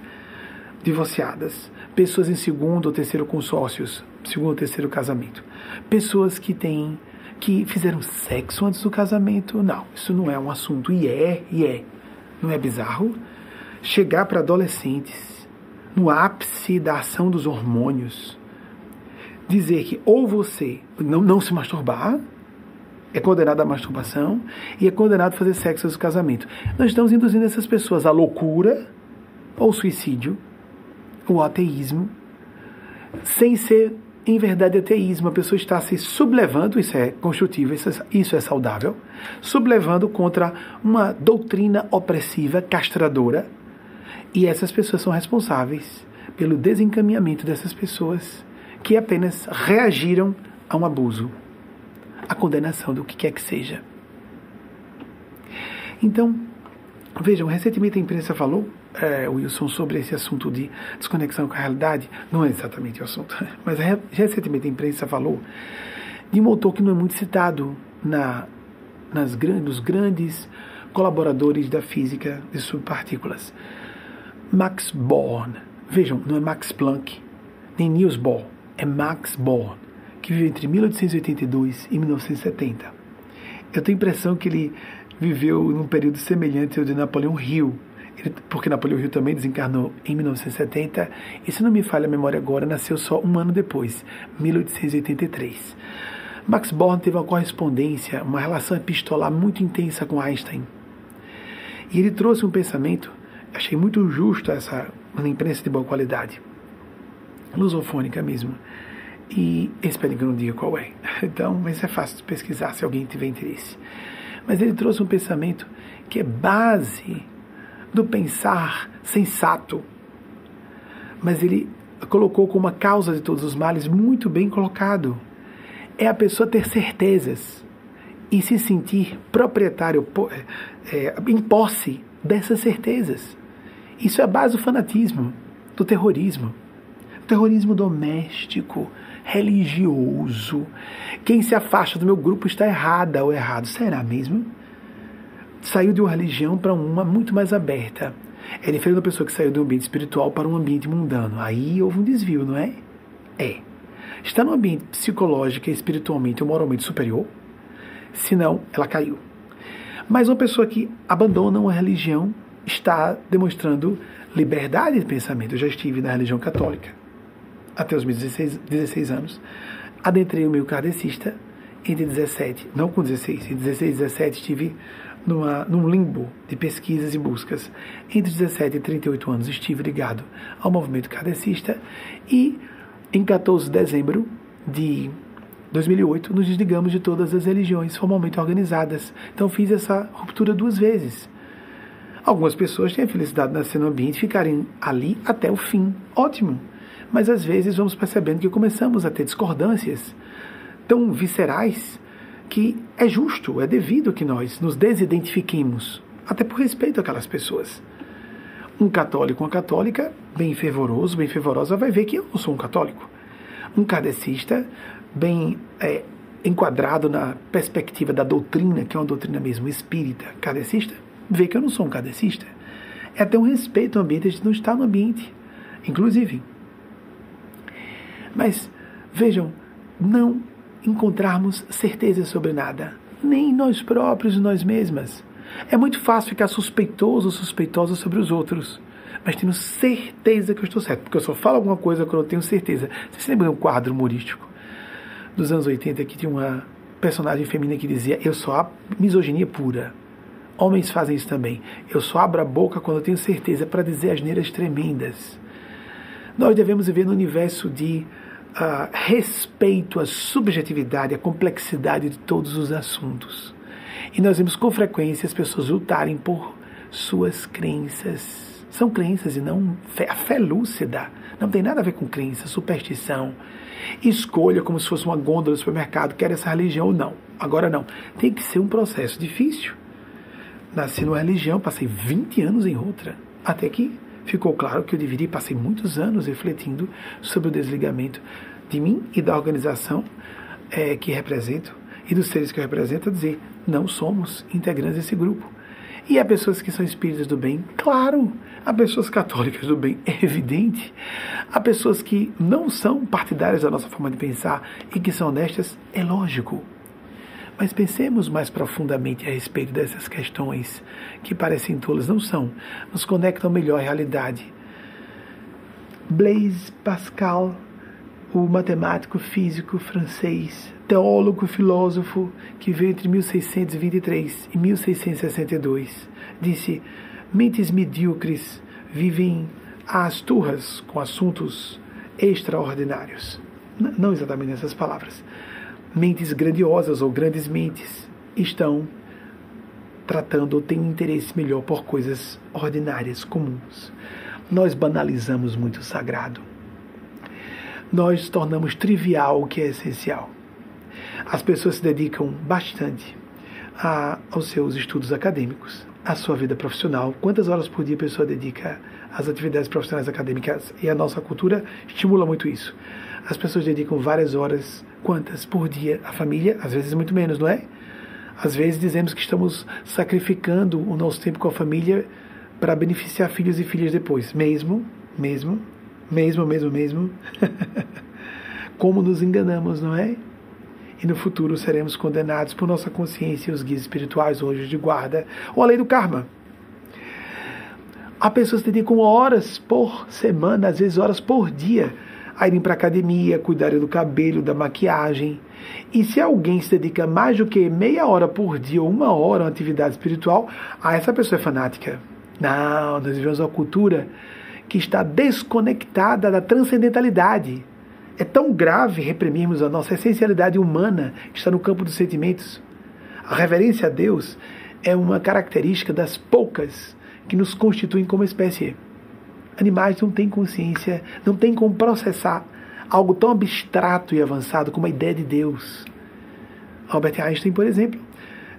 Divorciadas, pessoas em segundo ou terceiro consórcios, segundo ou terceiro casamento. Pessoas que têm que fizeram sexo antes do casamento. Não, isso não é um assunto. E é, e é. Não é bizarro? Chegar para adolescentes, no ápice da ação dos hormônios, dizer que ou você não, não se masturbar, é condenado à masturbação e é condenado a fazer sexo antes do casamento. Nós estamos induzindo essas pessoas à loucura, ou suicídio, ou ateísmo, sem ser em verdade, ateísmo. A pessoa está se sublevando, isso é construtivo, isso é, isso é saudável, sublevando contra uma doutrina opressiva, castradora. E essas pessoas são responsáveis pelo desencaminhamento dessas pessoas que apenas reagiram a um abuso, a condenação do que quer que seja. Então, vejam, recentemente a imprensa falou, é, Wilson, sobre esse assunto de desconexão com a realidade. Não é exatamente o assunto, mas recentemente a imprensa falou de um autor que não é muito citado na, nas, nos grandes colaboradores da física de subpartículas. Max Born. Vejam, não é Max Planck, nem Niels Bohr, é Max Born, que viveu entre 1882 e 1970. Eu tenho a impressão que ele viveu num período semelhante ao de Napoleão Hill, porque Napoleão Hill também desencarnou em 1970, e se não me falha a memória agora, nasceu só um ano depois, 1883. Max Born teve uma correspondência, uma relação epistolar muito intensa com Einstein. E ele trouxe um pensamento, achei muito justo essa uma imprensa de boa qualidade, lusofônica mesmo. E espero que eu não diga qual é. Então, mas é fácil de pesquisar se alguém tiver interesse. Mas ele trouxe um pensamento que é base do pensar sensato. Mas ele colocou como a causa de todos os males muito bem colocado é a pessoa ter certezas e se sentir proprietário, é, em posse dessas certezas. Isso é a base do fanatismo, do terrorismo. Terrorismo doméstico, religioso. Quem se afasta do meu grupo está errada ou errado. Será mesmo? Saiu de uma religião para uma muito mais aberta. É diferente da pessoa que saiu do ambiente espiritual para um ambiente mundano. Aí houve um desvio, não é? É está no ambiente psicológico, espiritualmente ou moralmente superior? Se não, ela caiu. Mas uma pessoa que abandona uma religião está demonstrando liberdade de pensamento. Eu já estive na religião católica até os meus 16, 16 anos. Adentrei o meio kardecista entre 17, não com 16, entre 16 e 17 estive numa, num limbo de pesquisas e buscas. Entre 17 e 38 anos estive ligado ao movimento kardecista e em 14 de dezembro de 2008, nos desligamos de todas as religiões formalmente organizadas. Então fiz essa ruptura duas vezes. Algumas pessoas têm a felicidade de nascer no ambiente e ficarem ali até o fim. Ótimo. Mas às vezes vamos percebendo que começamos a ter discordâncias tão viscerais que é justo, é devido que nós nos desidentifiquemos, até por respeito àquelas pessoas. Um católico, uma católica, bem fervoroso, bem fervorosa, vai ver que eu não sou um católico. Um kardecista, bem é, enquadrado na perspectiva da doutrina, que é uma doutrina mesmo espírita, kardecista, vê que eu não sou um kardecista. É até um respeito ao ambiente, a gente não está no ambiente, inclusive. Mas, vejam, não encontrarmos certeza sobre nada, nem nós próprios, nós mesmas. É muito fácil ficar suspeitoso ou suspeitosa sobre os outros, mas tendo certeza que eu estou certo, porque eu só falo alguma coisa quando eu tenho certeza. Você se lembra de um quadro humorístico dos anos 80 que tinha uma personagem feminina que dizia: Eu só há misoginia pura. Homens fazem isso também. Eu só abro a boca quando eu tenho certeza para dizer as neiras tremendas. Nós devemos viver no universo de uh, respeito à subjetividade, à complexidade de todos os assuntos. E nós vemos com frequência as pessoas lutarem por suas crenças. São crenças e não fé. A fé lúcida não tem nada a ver com crença, superstição. Escolha como se fosse uma gôndola do supermercado, quer essa religião ou não. Agora não. Tem que ser um processo difícil. Nasci numa religião, passei 20 anos em outra. Até que ficou claro que eu deveria, passei muitos anos refletindo sobre o desligamento de mim e da organização é, que represento e dos seres que eu represento, dizer não somos integrantes desse grupo. E há pessoas que são espíritas do bem? Claro! Há pessoas católicas do bem? É evidente. Há pessoas que não são partidárias da nossa forma de pensar e que são honestas? É lógico. Mas pensemos mais profundamente a respeito dessas questões que parecem tolas, não são. Nos conectam melhor à realidade. Blaise Pascal, o matemático físico francês, teólogo filósofo que veio entre 1623 e 1662, disse: mentes medíocres vivem às turras com assuntos extraordinários. Não exatamente nessas palavras. Mentes grandiosas ou grandes mentes estão tratando ou têm interesse melhor por coisas ordinárias, comuns. Nós banalizamos muito o sagrado. nós tornamos trivial o que é essencial. As pessoas se dedicam bastante a, aos seus estudos acadêmicos, à sua vida profissional. Quantas horas por dia a pessoa dedica às atividades profissionais acadêmicas? E a nossa cultura estimula muito isso. As pessoas dedicam várias horas, quantas por dia à família? Às vezes muito menos, não é? Às vezes dizemos que estamos sacrificando o nosso tempo com a família para beneficiar filhos e filhas depois. Mesmo, mesmo, mesmo, mesmo, mesmo. Como nos enganamos, não é? E no futuro seremos condenados por nossa consciência e os guias espirituais, hoje de guarda, ou a lei do karma. Há pessoas que dedicam horas por semana, às vezes horas por dia, a irem para a academia, cuidarem do cabelo, da maquiagem. E se alguém se dedica mais do que meia hora por dia ou uma hora a uma atividade espiritual, ah, essa pessoa é fanática. Não, nós vivemos uma cultura que está desconectada da transcendentalidade. É tão grave reprimirmos a nossa essencialidade humana que está no campo dos sentimentos. A reverência a Deus é uma característica das poucas que nos constituem como espécie. Animais não têm consciência, não têm como processar algo tão abstrato e avançado como a ideia de Deus. Albert Einstein, por exemplo,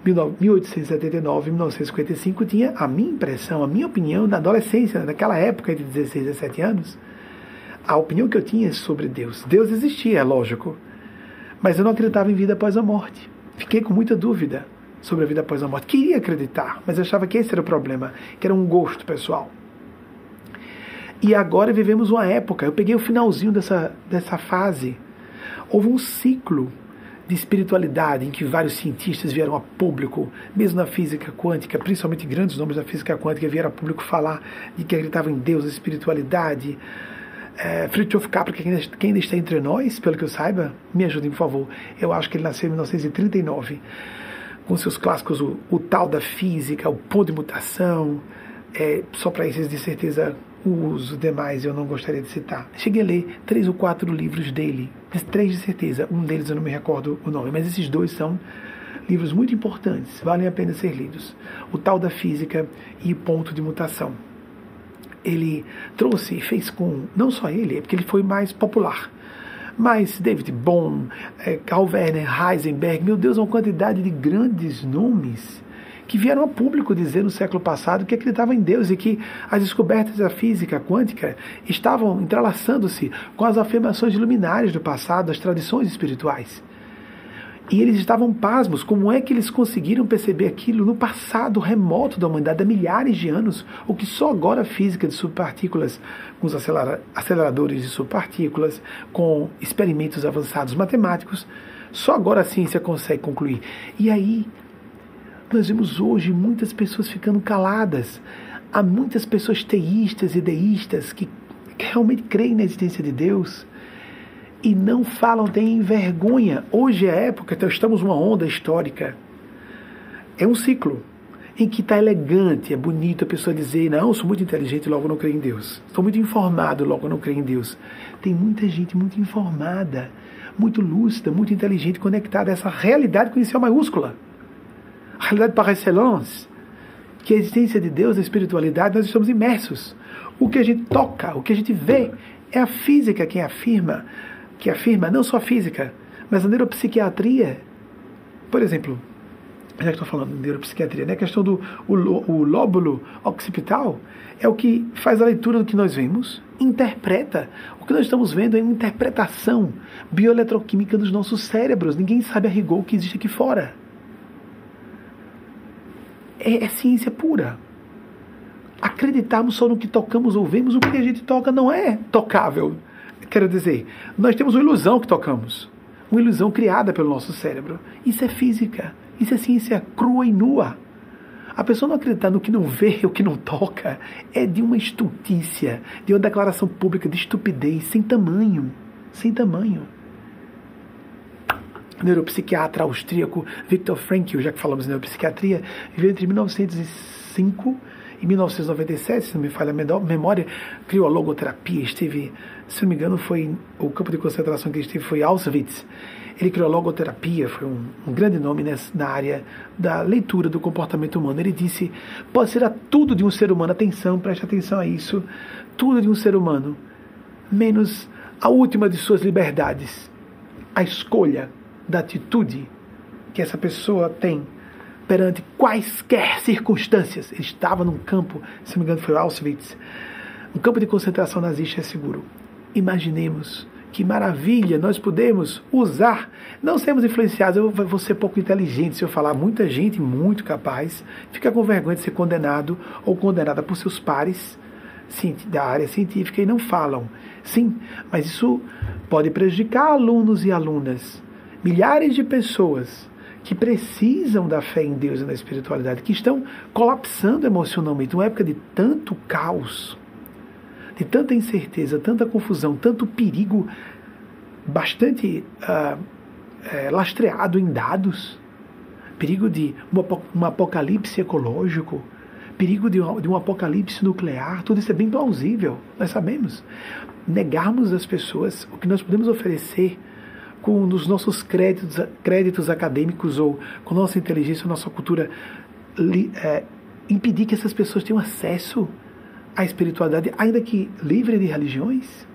1879 1955 tinha a minha impressão, a minha opinião na adolescência, naquela época entre 16 e 17 anos, a opinião que eu tinha sobre Deus. Deus existia, é lógico, mas eu não acreditava em vida após a morte. Fiquei com muita dúvida sobre a vida após a morte. Queria acreditar, mas achava que esse era o problema, que era um gosto pessoal. E agora vivemos uma época, eu peguei o finalzinho dessa, dessa fase. Houve um ciclo de espiritualidade em que vários cientistas vieram a público, mesmo na física quântica, principalmente grandes nomes da física quântica vieram a público falar de que acreditavam em Deus, espiritualidade. É, Fritjof Capra, que ainda, que ainda está entre nós, pelo que eu saiba, me ajudem, por favor. Eu acho que ele nasceu em 1939, com seus clássicos, o, o tal da física, o ponto de mutação, é, só para esses de certeza os demais eu não gostaria de citar. Cheguei a ler três ou quatro livros dele, três de certeza, um deles eu não me recordo o nome, mas esses dois são livros muito importantes, valem a pena ser lidos. O Tal da Física e Ponto de Mutação. Ele trouxe e fez com, não só ele, é porque ele foi mais popular, mas David Bohm, eh, Carl Werner, Heisenberg, meu Deus, uma quantidade de grandes nomes que vieram a público dizer no século passado que acreditavam em Deus e que as descobertas da física quântica estavam entrelaçando-se com as afirmações luminares do passado, das tradições espirituais. E eles estavam pasmos, como é que eles conseguiram perceber aquilo no passado remoto da humanidade, há milhares de anos, o que só agora a física de subpartículas, com os aceleradores de subpartículas, com experimentos avançados matemáticos, só agora a ciência consegue concluir. E aí nós vemos hoje muitas pessoas ficando caladas. Há muitas pessoas teístas e deístas que realmente creem na existência de Deus e não falam, têm vergonha. Hoje é a época, então estamos numa onda histórica. É um ciclo em que está elegante, é bonito a pessoa dizer: Não, eu sou muito inteligente, logo não creio em Deus. Estou muito informado, logo não creio em Deus. Tem muita gente muito informada, muito lúcida, muito inteligente, conectada a essa realidade com inicial maiúscula a realidade par excellence, que é a existência de Deus, a espiritualidade, nós estamos imersos. O que a gente toca, o que a gente vê, é a física quem afirma, que afirma não só a física, mas a neuropsiquiatria. Por exemplo, já que estou falando de neuropsiquiatria, né? a questão do o, o lóbulo occipital é o que faz a leitura do que nós vemos, interpreta. O que nós estamos vendo é uma interpretação bioeletroquímica dos nossos cérebros. Ninguém sabe a rigor o que existe aqui fora é, é ciência pura. Acreditarmos só no que tocamos ou vemos, o que a gente toca não é tocável. Quero dizer, nós temos uma ilusão que tocamos, uma ilusão criada pelo nosso cérebro. Isso é física, isso é ciência crua e nua. A pessoa não acreditar no que não vê, o que não toca, é de uma estultícia, de uma declaração pública de estupidez sem tamanho, sem tamanho neuropsiquiatra austríaco Viktor Frankl, já que falamos em neuropsiquiatria, viveu entre 1905 e 1997, se não me falha a memória, criou a logoterapia, esteve, se não me engano, foi o campo de concentração que ele esteve foi Auschwitz. Ele criou a logoterapia, foi um, um grande nome nessa, na área da leitura do comportamento humano. Ele disse: pode ser a tudo de um ser humano, atenção, preste atenção a isso, tudo de um ser humano, menos a última de suas liberdades, a escolha da atitude que essa pessoa tem perante quaisquer circunstâncias. Ele estava num campo, se não me engano foi Auschwitz, um campo de concentração nazista é seguro. Imaginemos que maravilha nós podemos usar, não sermos influenciados. Eu vou ser pouco inteligente se eu falar. Muita gente muito capaz fica com vergonha de ser condenado ou condenada por seus pares da área científica e não falam. Sim, mas isso pode prejudicar alunos e alunas. Milhares de pessoas que precisam da fé em Deus e na espiritualidade, que estão colapsando emocionalmente, numa época de tanto caos, de tanta incerteza, tanta confusão, tanto perigo bastante uh, é, lastreado em dados, perigo de um apocalipse ecológico, perigo de um, de um apocalipse nuclear, tudo isso é bem plausível, nós sabemos. Negarmos às pessoas o que nós podemos oferecer com os nossos créditos, créditos acadêmicos ou com nossa inteligência, nossa cultura, li, é, impedir que essas pessoas tenham acesso à espiritualidade, ainda que livre de religiões?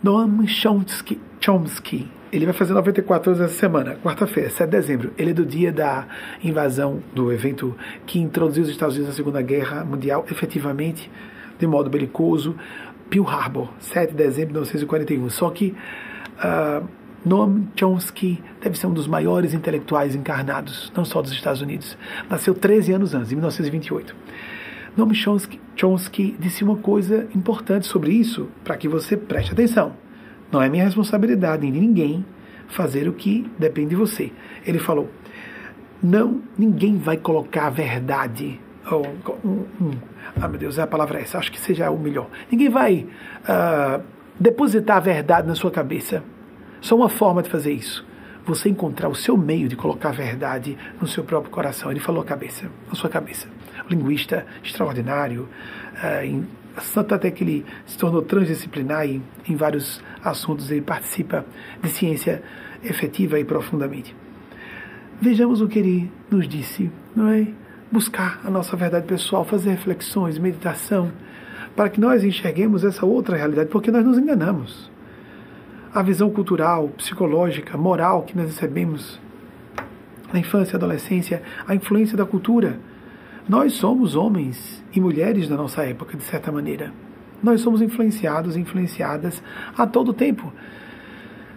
Noam Chomsky, Chomsky ele vai fazer 94 anos essa semana, quarta-feira, 7 de dezembro. Ele é do dia da invasão, do evento que introduziu os Estados Unidos na Segunda Guerra Mundial, efetivamente, de modo belicoso. Pearl Harbor, 7 de dezembro de 1941. Só que uh, Noam Chomsky deve ser um dos maiores intelectuais encarnados, não só dos Estados Unidos. Nasceu 13 anos antes, em 1928. Noam Chomsky, Chomsky disse uma coisa importante sobre isso, para que você preste atenção. Não é minha responsabilidade nem de ninguém fazer o que depende de você. Ele falou: não, ninguém vai colocar a verdade. Oh, um, um, ah, meu Deus, é a palavra essa, acho que seja o melhor. Ninguém vai uh, depositar a verdade na sua cabeça. Só uma forma de fazer isso. Você encontrar o seu meio de colocar a verdade no seu próprio coração. Ele falou a cabeça, na sua cabeça. linguista extraordinário, uh, tanto até que ele se tornou transdisciplinar e em vários assuntos ele participa de ciência efetiva e profundamente. Vejamos o que ele nos disse, não é? Buscar a nossa verdade pessoal, fazer reflexões, meditação, para que nós enxerguemos essa outra realidade, porque nós nos enganamos. A visão cultural, psicológica, moral que nós recebemos na infância e adolescência, a influência da cultura, nós somos homens e mulheres da nossa época, de certa maneira. Nós somos influenciados e influenciadas a todo tempo.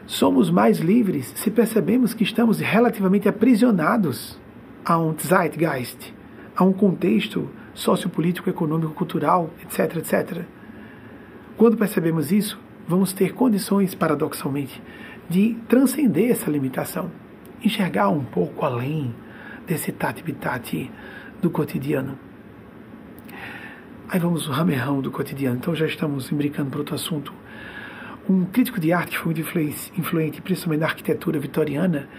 Somos mais livres se percebemos que estamos relativamente aprisionados a um zeitgeist, a um contexto sociopolítico, econômico, cultural, etc, etc. Quando percebemos isso, vamos ter condições, paradoxalmente, de transcender essa limitação, enxergar um pouco além desse tati-bitati do cotidiano. Aí vamos o ramerrão do cotidiano. Então já estamos imbricando para outro assunto. Um crítico de arte foi muito influente, principalmente na arquitetura vitoriana,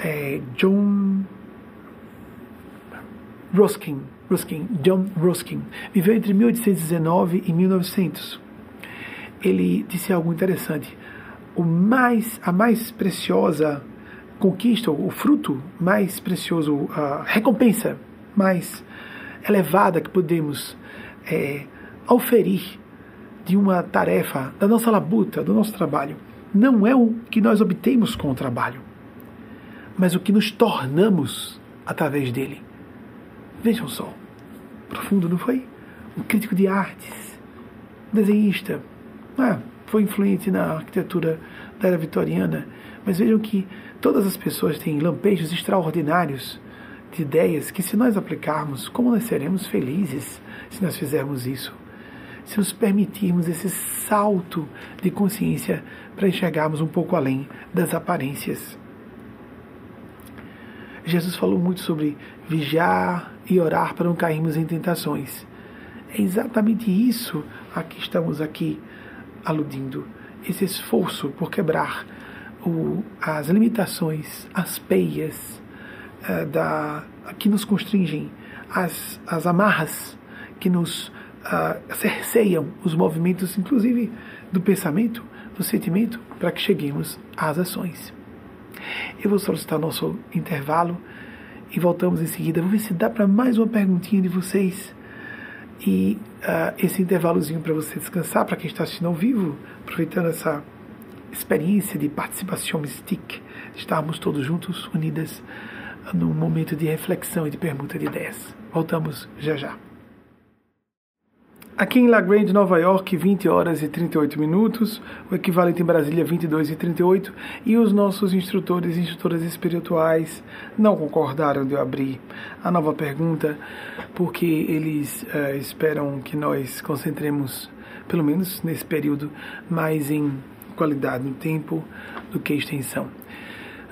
é John Ruskin, Ruskin, John Ruskin, viveu entre 1819 e 1900. Ele disse algo interessante. O mais, a mais preciosa conquista, o fruto mais precioso, a recompensa mais elevada que podemos é, oferir de uma tarefa, da nossa labuta, do nosso trabalho, não é o que nós obtemos com o trabalho, mas o que nos tornamos através dele. Vejam só, profundo, não foi? Um crítico de artes, desenhista, ah, foi influente na arquitetura da era vitoriana, mas vejam que todas as pessoas têm lampejos extraordinários de ideias que, se nós aplicarmos, como nós seremos felizes se nós fizermos isso? Se nos permitirmos esse salto de consciência para enxergarmos um pouco além das aparências. Jesus falou muito sobre vigiar e orar para não cairmos em tentações. É exatamente isso a que estamos aqui aludindo. Esse esforço por quebrar o, as limitações, as peias, é, da, que nos constringem, as, as amarras que nos uh, cerceiam os movimentos, inclusive do pensamento, do sentimento, para que cheguemos às ações. Eu vou solicitar nosso intervalo e voltamos em seguida. Vou ver se dá para mais uma perguntinha de vocês. e uh, esse intervalozinho para você descansar, para quem está assistindo ao vivo, aproveitando essa experiência de participação mystique, estarmos todos juntos, unidas, num momento de reflexão e de permuta de ideias. Voltamos já já. Aqui em La Grande, Nova York, 20 horas e 38 minutos, o equivalente em Brasília, 22 e 38, e os nossos instrutores e instrutoras espirituais não concordaram de eu abrir a nova pergunta, porque eles uh, esperam que nós concentremos, pelo menos nesse período, mais em qualidade no tempo do que extensão.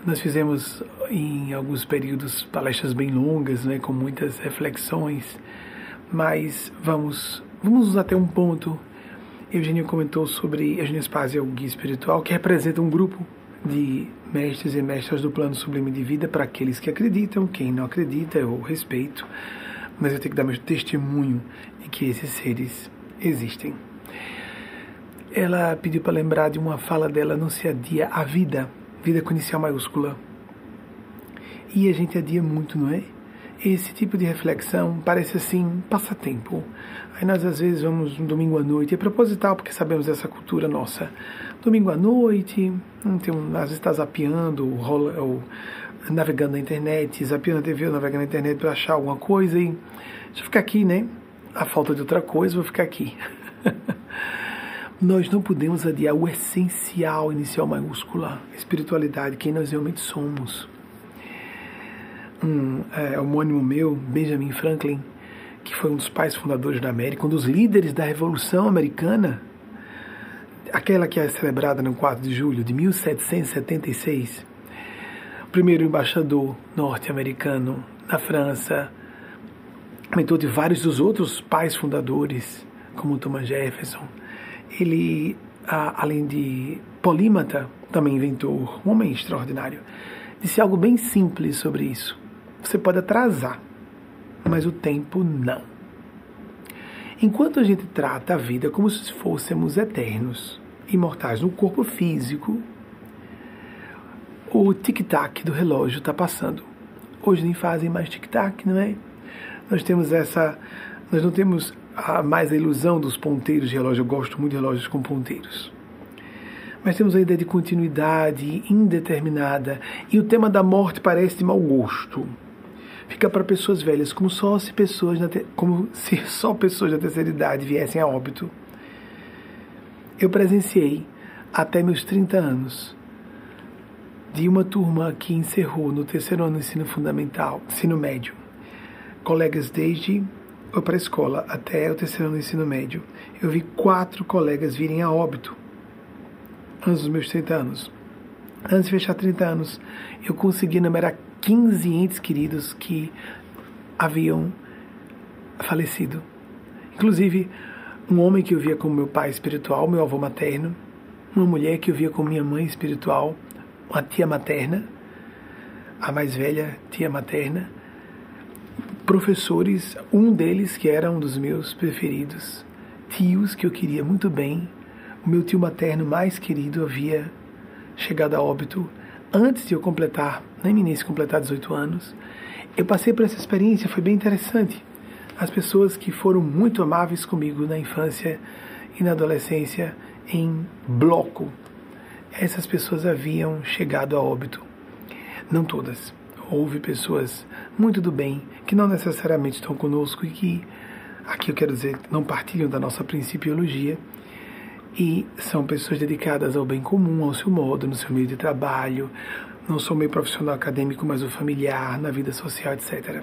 Nós fizemos em alguns períodos palestras bem longas, né, com muitas reflexões, mas vamos Vamos até um ponto. Eugênio comentou sobre Eugênio Spazia, o guia espiritual, que representa um grupo de mestres e mestras do plano sublime de vida para aqueles que acreditam, quem não acredita eu respeito, mas eu tenho que dar meu testemunho de que esses seres existem. Ela pediu para lembrar de uma fala dela, não se adia a vida, vida com inicial maiúscula. E a gente adia muito, não é? Esse tipo de reflexão parece assim, passatempo. Aí nós às vezes vamos um domingo à noite, é proposital porque sabemos dessa cultura nossa. Domingo à noite, tem um, às vezes está zapeando, rola, ou navegando na internet, zapeando a TV ou navegando na internet para achar alguma coisa e deixa eu ficar aqui, né? A falta de outra coisa, vou ficar aqui. nós não podemos adiar o essencial inicial maiúscula, espiritualidade, quem nós realmente somos. Um é, homônimo meu, Benjamin Franklin, que foi um dos pais fundadores da América, um dos líderes da Revolução Americana, aquela que é celebrada no 4 de julho de 1776, o primeiro embaixador norte-americano na França, mentor de vários dos outros pais fundadores, como Thomas Jefferson. Ele, além de polímata, também inventor, um homem extraordinário. Disse algo bem simples sobre isso. Você pode atrasar mas o tempo não. Enquanto a gente trata a vida como se fôssemos eternos, imortais no corpo físico, o tic-tac do relógio está passando. Hoje nem fazem mais tic-tac, não é? Nós temos essa. Nós não temos a, mais a ilusão dos ponteiros de relógio. Eu gosto muito de relógios com ponteiros. Mas temos a ideia de continuidade indeterminada. E o tema da morte parece de mau gosto fica para pessoas velhas, como só se pessoas como se só pessoas da terceira idade viessem a óbito. Eu presenciei até meus 30 anos de uma turma que encerrou no terceiro ano do ensino fundamental, ensino médio, colegas desde a pré-escola até o terceiro ano do ensino médio. Eu vi quatro colegas virem a óbito antes dos meus 30 anos. Antes de fechar 30 anos, eu consegui numerar 15 entes queridos que haviam falecido. Inclusive, um homem que eu via como meu pai espiritual, meu avô materno, uma mulher que eu via como minha mãe espiritual, uma tia materna, a mais velha tia materna, professores, um deles que era um dos meus preferidos, tios que eu queria muito bem, o meu tio materno mais querido havia chegado a óbito antes de eu completar, na iminência completar 18 anos, eu passei por essa experiência, foi bem interessante. As pessoas que foram muito amáveis comigo na infância e na adolescência, em bloco, essas pessoas haviam chegado a óbito. Não todas. Houve pessoas muito do bem que não necessariamente estão conosco e que, aqui eu quero dizer, não partilham da nossa principiologia e são pessoas dedicadas ao bem comum, ao seu modo, no seu meio de trabalho, não só meio profissional acadêmico, mas o familiar, na vida social, etc.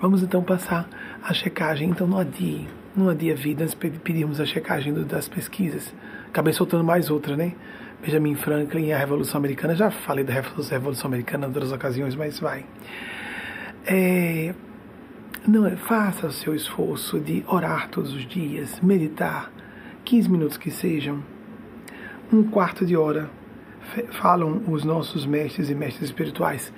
Vamos então passar a checagem, então não adie, não adie a vida, nós pedimos a checagem das pesquisas. Acabei soltando mais outra, né? Benjamin Franklin e a Revolução Americana, já falei da Revolução Americana em outras ocasiões, mas vai. É, não, faça o seu esforço de orar todos os dias, meditar, 15 minutos que sejam, um quarto de hora, falam os nossos mestres e mestres espirituais.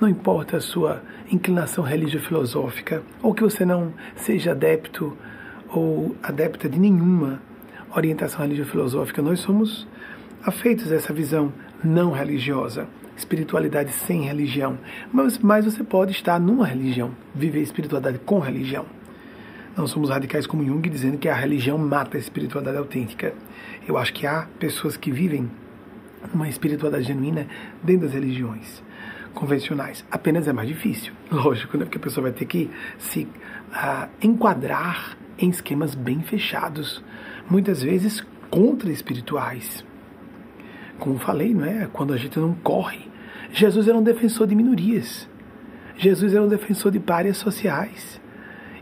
Não importa a sua inclinação religio-filosófica, ou que você não seja adepto ou adepta de nenhuma orientação religio-filosófica, nós somos afeitos a essa visão não religiosa, espiritualidade sem religião. Mas, mas você pode estar numa religião, viver espiritualidade com religião. Não somos radicais como Jung dizendo que a religião mata a espiritualidade autêntica. Eu acho que há pessoas que vivem uma espiritualidade genuína dentro das religiões convencionais. Apenas é mais difícil, lógico, né? porque a pessoa vai ter que se uh, enquadrar em esquemas bem fechados, muitas vezes contra espirituais. Como falei, não é? Quando a gente não corre. Jesus era um defensor de minorias. Jesus era um defensor de párias sociais.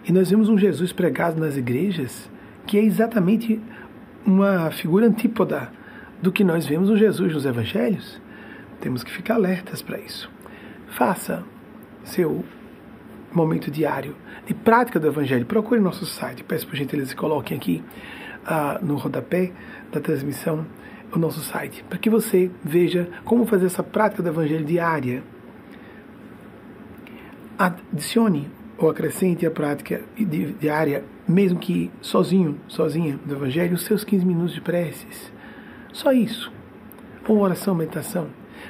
E nós vemos um Jesus pregado nas igrejas que é exatamente uma figura antípoda do que nós vemos no Jesus nos evangelhos. Temos que ficar alertas para isso. Faça seu momento diário de prática do Evangelho. Procure nosso site. Peço por gentileza que coloquem aqui uh, no rodapé da transmissão o nosso site, para que você veja como fazer essa prática do Evangelho diária. Adicione ou acrescente a prática diária, mesmo que sozinho, sozinha do Evangelho, os seus 15 minutos de preces. Só isso. Ou oração, meditação.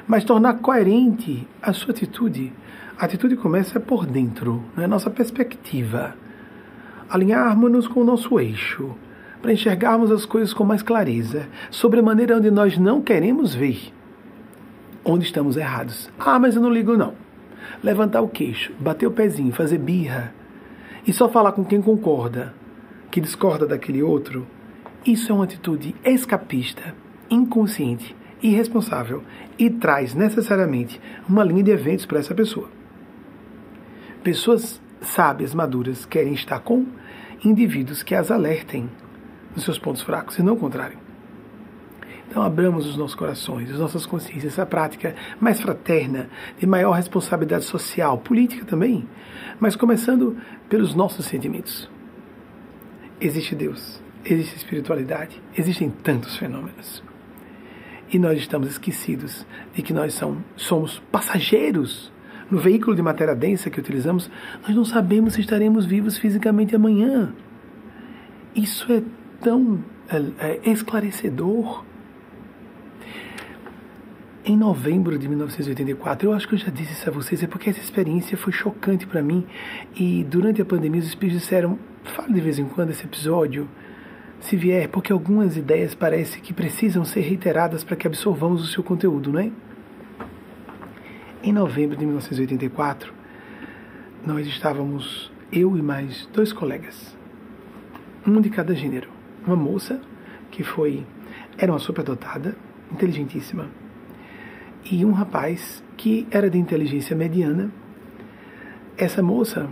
Mas tornar coerente a sua atitude a atitude começa por dentro, na nossa perspectiva. Alinharmos-nos com o nosso eixo, para enxergarmos as coisas com mais clareza, sobre a maneira onde nós não queremos ver, onde estamos errados. Ah, mas eu não ligo não. Levantar o queixo, bater o pezinho, fazer birra e só falar com quem concorda, que discorda daquele outro, isso é uma atitude escapista, inconsciente, irresponsável e traz necessariamente uma linha de eventos para essa pessoa. Pessoas sábias, maduras, querem estar com indivíduos que as alertem nos seus pontos fracos e não o contrário. Então, abramos os nossos corações, as nossas consciências, essa prática mais fraterna, de maior responsabilidade social, política também, mas começando pelos nossos sentimentos. Existe Deus, existe espiritualidade, existem tantos fenômenos. E nós estamos esquecidos de que nós são, somos passageiros no veículo de matéria densa que utilizamos, nós não sabemos se estaremos vivos fisicamente amanhã. Isso é tão é, é esclarecedor. Em novembro de 1984, eu acho que eu já disse isso a vocês, é porque essa experiência foi chocante para mim. E durante a pandemia, os espíritos disseram: fala de vez em quando esse episódio, se vier, porque algumas ideias parecem que precisam ser reiteradas para que absorvamos o seu conteúdo, não é? Em novembro de 1984, nós estávamos, eu e mais dois colegas, um de cada gênero. Uma moça, que foi, era uma superdotada, inteligentíssima, e um rapaz que era de inteligência mediana. Essa moça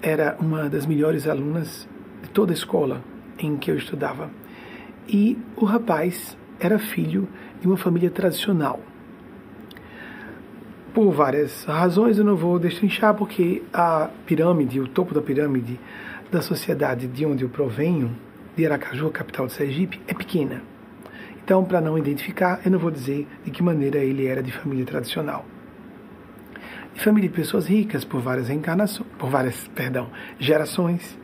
era uma das melhores alunas de toda a escola em que eu estudava. E o rapaz era filho de uma família tradicional por várias razões, eu não vou destrinchar, porque a pirâmide, o topo da pirâmide da sociedade de onde eu provenho, de Aracaju, capital de Sergipe, é pequena. Então, para não identificar, eu não vou dizer de que maneira ele era de família tradicional. De família de pessoas ricas por várias reencarnações, por várias, perdão, gerações.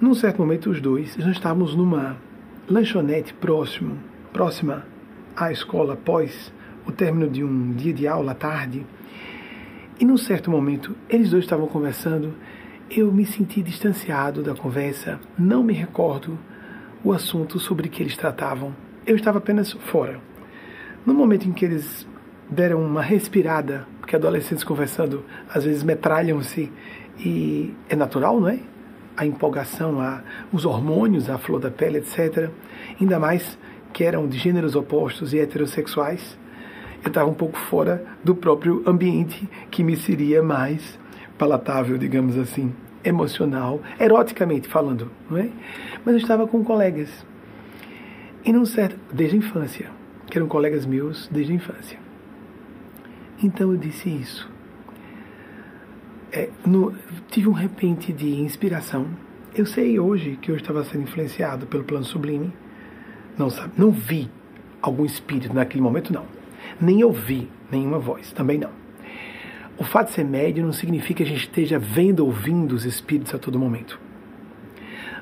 Num certo momento, os dois, nós estávamos numa lanchonete próximo, próxima à escola após o término de um dia de aula à tarde, e num certo momento eles dois estavam conversando, eu me senti distanciado da conversa, não me recordo o assunto sobre que eles tratavam. Eu estava apenas fora. No momento em que eles deram uma respirada, porque adolescentes conversando às vezes metralham-se e é natural, não é? A empolgação, a, os hormônios, a flor da pele, etc. Ainda mais que eram de gêneros opostos e heterossexuais eu estava um pouco fora do próprio ambiente que me seria mais palatável, digamos assim, emocional, eroticamente falando, não é? Mas eu estava com colegas. E num certo, desde a infância, que eram colegas meus desde a infância. Então eu disse isso. É, no, tive um repente de inspiração. Eu sei hoje que eu estava sendo influenciado pelo plano sublime. Não, não vi algum espírito naquele momento, não nem ouvir nenhuma voz, também não. O fato de ser médio não significa que a gente esteja vendo ou ouvindo os espíritos a todo momento.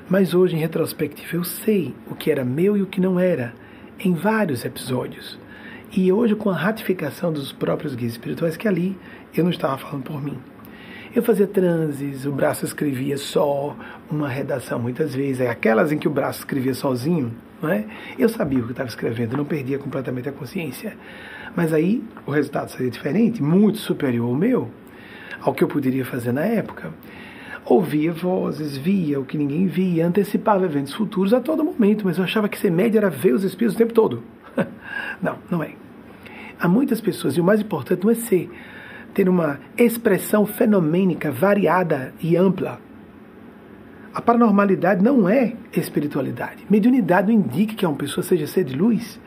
Mas hoje, em retrospectiva, eu sei o que era meu e o que não era, em vários episódios. E hoje, com a ratificação dos próprios guias espirituais, que ali eu não estava falando por mim. Eu fazia transes, o braço escrevia só uma redação muitas vezes, aquelas em que o braço escrevia sozinho, não é? Eu sabia o que estava escrevendo, não perdia completamente a consciência. Mas aí o resultado seria diferente, muito superior ao meu, ao que eu poderia fazer na época. Ouvia vozes, via o que ninguém via, antecipava eventos futuros a todo momento, mas eu achava que ser média era ver os espíritos o tempo todo. não, não é. Há muitas pessoas, e o mais importante não é ser, ter uma expressão fenomênica variada e ampla. A paranormalidade não é espiritualidade. Mediunidade não indica que uma pessoa seja ser de luz.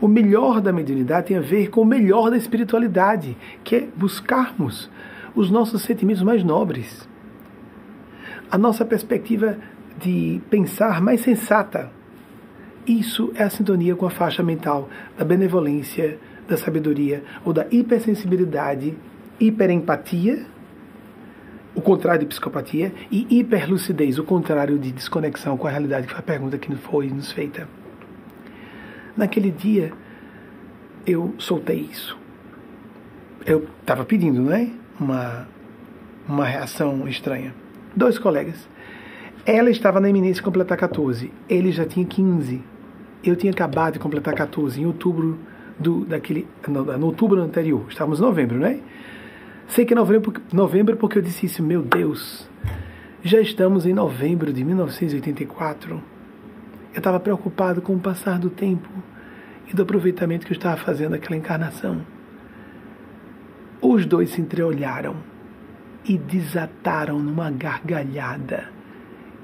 O melhor da mediunidade tem a ver com o melhor da espiritualidade, que é buscarmos os nossos sentimentos mais nobres. A nossa perspectiva de pensar mais sensata. Isso é a sintonia com a faixa mental da benevolência, da sabedoria ou da hipersensibilidade, hiperempatia, o contrário de psicopatia, e hiperlucidez, o contrário de desconexão com a realidade, que foi a pergunta que foi nos feita. Naquele dia, eu soltei isso. Eu estava pedindo, não é? Uma, uma reação estranha. Dois colegas. Ela estava na iminência de completar 14. Ele já tinha 15. Eu tinha acabado de completar 14 em outubro do, daquele, no, no outubro anterior. Estávamos em novembro, né? Sei que é novembro, novembro porque eu disse isso, meu Deus, já estamos em novembro de 1984. Eu estava preocupado com o passar do tempo e do aproveitamento que eu estava fazendo naquela encarnação. Os dois se entreolharam e desataram numa gargalhada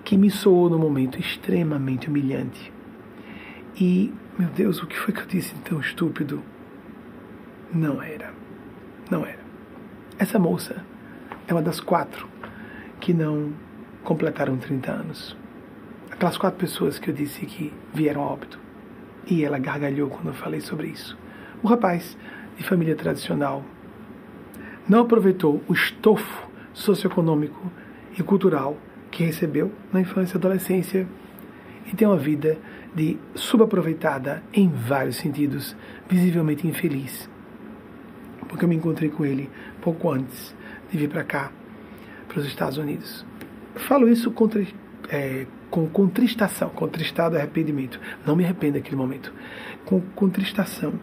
que me soou no momento extremamente humilhante. E meu Deus, o que foi que eu disse tão estúpido? Não era. Não era. Essa moça é uma das quatro que não completaram 30 anos. Aquelas quatro pessoas que eu disse que vieram a óbito. E ela gargalhou quando eu falei sobre isso. O rapaz, de família tradicional, não aproveitou o estofo socioeconômico e cultural que recebeu na infância e adolescência e tem uma vida de subaproveitada em vários sentidos, visivelmente infeliz. Porque eu me encontrei com ele pouco antes de vir para cá, para os Estados Unidos. falo isso contra, é, com contristação, contristado é arrependimento. Não me arrependo daquele momento. Com contristação.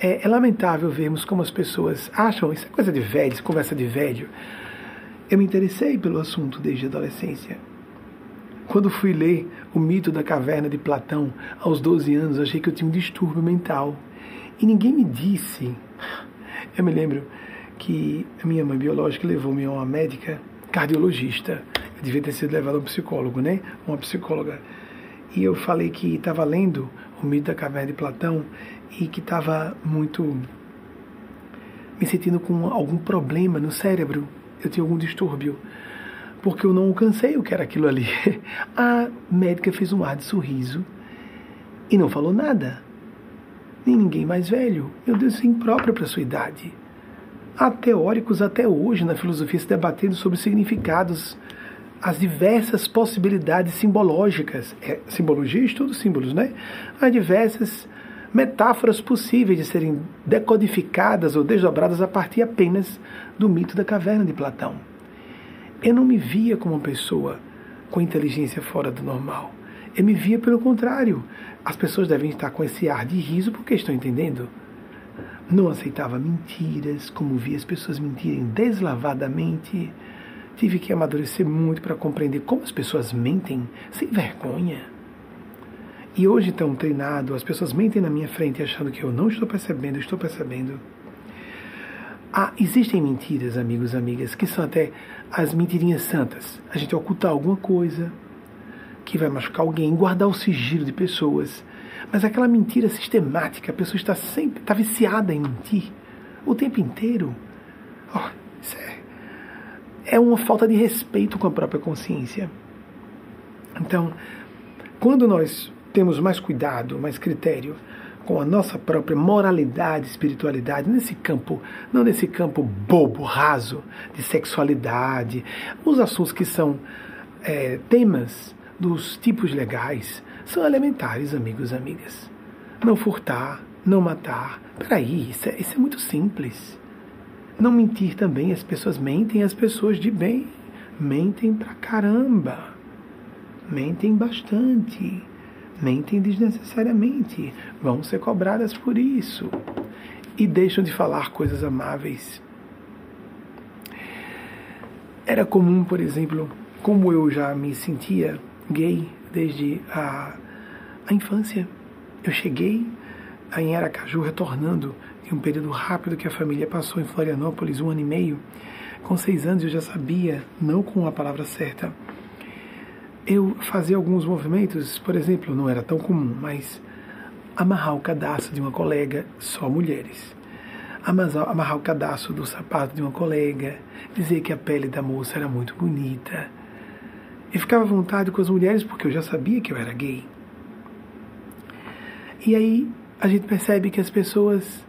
É, é lamentável vermos como as pessoas acham, isso é coisa de velhos, conversa de velho. Eu me interessei pelo assunto desde a adolescência. Quando fui ler o mito da caverna de Platão aos 12 anos, achei que eu tinha um distúrbio mental. E ninguém me disse. Eu me lembro que a minha mãe biológica levou-me a uma médica cardiologista. Eu devia ter sido levado a um psicólogo, né? Uma psicóloga. E eu falei que estava lendo o mito da caverna de Platão e que estava muito me sentindo com algum problema no cérebro. Eu tinha algum distúrbio porque eu não alcancei o que era aquilo ali. A médica fez um ar de sorriso e não falou nada. Nem ninguém mais velho. Meu Deus, é impróprio para sua idade. Há teóricos até hoje na filosofia se debatendo sobre significados, as diversas possibilidades simbológicas. É, simbologia, estudo símbolos, né? Há diversas metáforas possíveis de serem decodificadas ou desdobradas a partir apenas do mito da caverna de Platão. Eu não me via como uma pessoa com inteligência fora do normal. Eu me via pelo contrário. As pessoas devem estar com esse ar de riso porque estão entendendo. Não aceitava mentiras, como via as pessoas mentirem deslavadamente. Tive que amadurecer muito para compreender como as pessoas mentem sem vergonha. E hoje, tão treinado, as pessoas mentem na minha frente achando que eu não estou percebendo, estou percebendo. Ah, existem mentiras, amigos, amigas, que são até as mentirinhas santas. A gente ocultar alguma coisa que vai machucar alguém, guardar o sigilo de pessoas. Mas aquela mentira sistemática, a pessoa está sempre, está viciada em mentir o tempo inteiro. Oh, isso é, é uma falta de respeito com a própria consciência. Então, quando nós temos mais cuidado, mais critério, com a nossa própria moralidade, espiritualidade, nesse campo, não nesse campo bobo, raso, de sexualidade, os assuntos que são é, temas dos tipos legais são elementares, amigos e amigas. Não furtar, não matar. Peraí, isso é, isso é muito simples. Não mentir também, as pessoas mentem, as pessoas de bem mentem pra caramba. Mentem bastante. Mentem desnecessariamente. Vão ser cobradas por isso. E deixam de falar coisas amáveis. Era comum, por exemplo, como eu já me sentia gay desde a, a infância. Eu cheguei em Aracaju, retornando em um período rápido que a família passou em Florianópolis, um ano e meio. Com seis anos eu já sabia, não com a palavra certa. Eu fazia alguns movimentos, por exemplo, não era tão comum, mas amarrar o cadastro de uma colega, só mulheres. Amarrar o cadastro do sapato de uma colega, dizer que a pele da moça era muito bonita. E ficava à vontade com as mulheres porque eu já sabia que eu era gay. E aí a gente percebe que as pessoas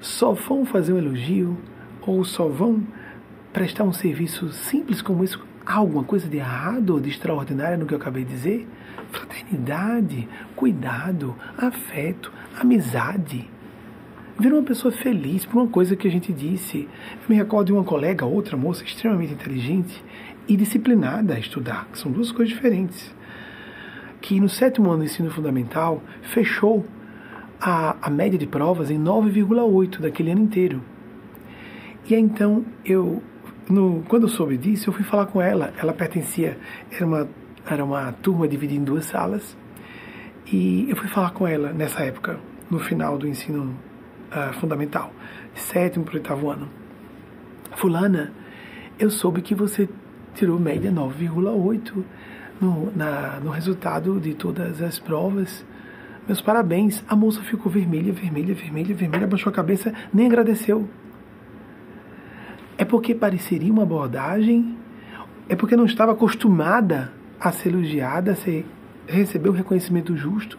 só vão fazer um elogio ou só vão prestar um serviço simples como isso. Há alguma coisa de errado ou de extraordinário no que eu acabei de dizer? Fraternidade, cuidado, afeto, amizade. Ver uma pessoa feliz por uma coisa que a gente disse. Eu me recordo de uma colega, outra moça extremamente inteligente e disciplinada a estudar, que são duas coisas diferentes, que no sétimo ano do ensino fundamental fechou a, a média de provas em 9,8 daquele ano inteiro. E aí, então eu, no, quando eu soube disso, eu fui falar com ela. Ela pertencia, era uma, era uma turma dividida em duas salas. E eu fui falar com ela nessa época, no final do ensino uh, fundamental, sétimo para o oitavo ano. Fulana, eu soube que você tirou média 9,8 no, no resultado de todas as provas. Meus parabéns. A moça ficou vermelha, vermelha, vermelha, vermelha, abaixou a cabeça, nem agradeceu. É porque pareceria uma abordagem? É porque não estava acostumada a ser elogiada, a ser, receber o reconhecimento justo?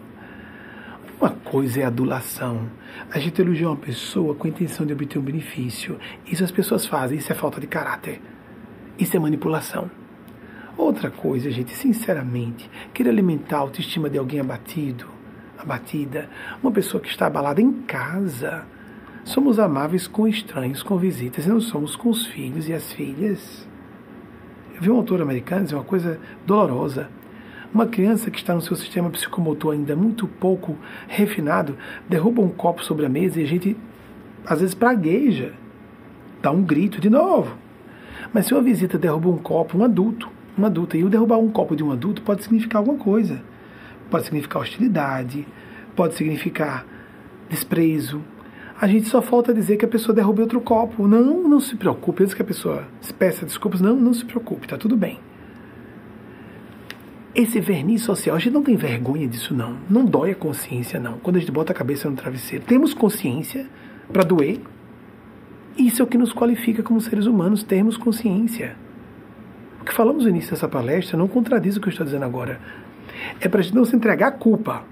Uma coisa é adulação. A gente elogia uma pessoa com a intenção de obter um benefício. Isso as pessoas fazem, isso é falta de caráter. Isso é manipulação. Outra coisa, gente, sinceramente, querer alimentar a autoestima de alguém abatido, abatida, uma pessoa que está abalada em casa. Somos amáveis com estranhos, com visitas, e não somos com os filhos e as filhas. Eu vi um autor americano dizer uma coisa dolorosa. Uma criança que está no seu sistema psicomotor ainda muito pouco refinado derruba um copo sobre a mesa e a gente, às vezes, pragueja, dá um grito de novo. Mas se uma visita derruba um copo, um adulto, uma adulta, e o derrubar um copo de um adulto pode significar alguma coisa pode significar hostilidade, pode significar desprezo. A gente só falta dizer que a pessoa derrube outro copo. Não, não se preocupe. Antes que a pessoa peça desculpas, não, não se preocupe, tá tudo bem. Esse verniz social, a gente não tem vergonha disso, não. Não dói a consciência, não. Quando a gente bota a cabeça no travesseiro, temos consciência para doer. Isso é o que nos qualifica como seres humanos, termos consciência. O que falamos no início dessa palestra não contradiz o que eu estou dizendo agora é para a gente não se entregar à culpa,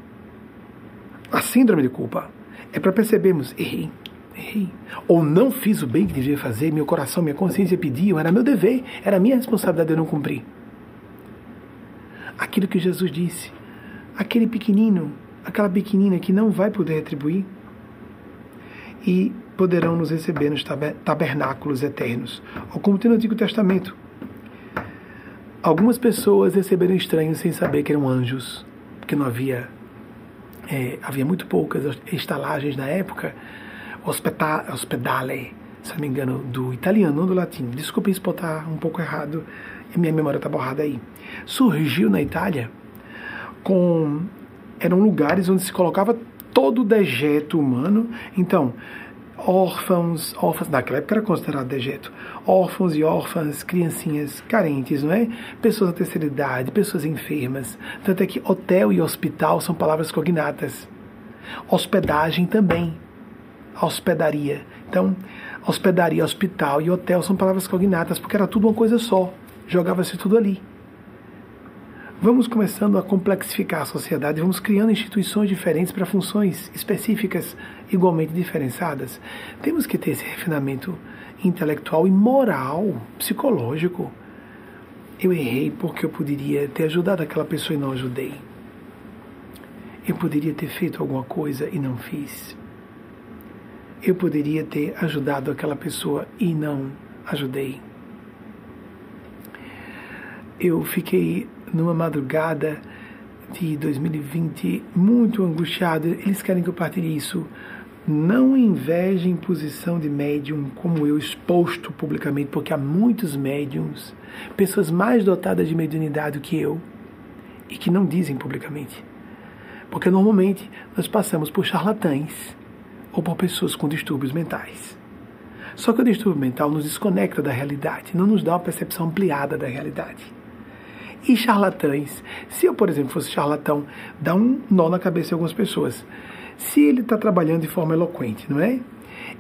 a síndrome de culpa. É para percebermos, errei, errei. Ou não fiz o bem que devia fazer, meu coração, minha consciência pediam, era meu dever, era minha responsabilidade eu não cumprir. Aquilo que Jesus disse, aquele pequenino, aquela pequenina que não vai poder retribuir, e poderão nos receber nos tabernáculos eternos. Ou como tem no Antigo Testamento, Algumas pessoas receberam estranhos sem saber que eram anjos, porque não havia é, havia muito poucas estalagens na época. Hospedale, se não me engano, do italiano, não do latim. Desculpem se botar um pouco errado, minha memória está borrada aí. Surgiu na Itália com eram lugares onde se colocava todo o dejeto humano. Então, órfãos, órfãos, naquela época era considerado dejeto, órfãos e órfãs, criancinhas carentes, não é? Pessoas da terceira idade, pessoas enfermas. Tanto é que hotel e hospital são palavras cognatas. Hospedagem também. hospedaria. Então, hospedaria, hospital e hotel são palavras cognatas, porque era tudo uma coisa só. Jogava-se tudo ali. Vamos começando a complexificar a sociedade, vamos criando instituições diferentes para funções específicas igualmente diferenciadas. Temos que ter esse refinamento intelectual e moral, psicológico. Eu errei porque eu poderia ter ajudado aquela pessoa e não ajudei. Eu poderia ter feito alguma coisa e não fiz. eu poderia ter ajudado aquela pessoa e não ajudei. Eu fiquei numa madrugada de 2020 muito angustiado. Eles querem que eu partilhe isso. Não inveje em posição de médium como eu exposto publicamente, porque há muitos médiums, pessoas mais dotadas de mediunidade do que eu, e que não dizem publicamente. Porque normalmente nós passamos por charlatães ou por pessoas com distúrbios mentais. Só que o distúrbio mental nos desconecta da realidade, não nos dá uma percepção ampliada da realidade. E charlatães, se eu, por exemplo, fosse charlatão, dá um nó na cabeça de algumas pessoas. Se ele está trabalhando de forma eloquente, não é?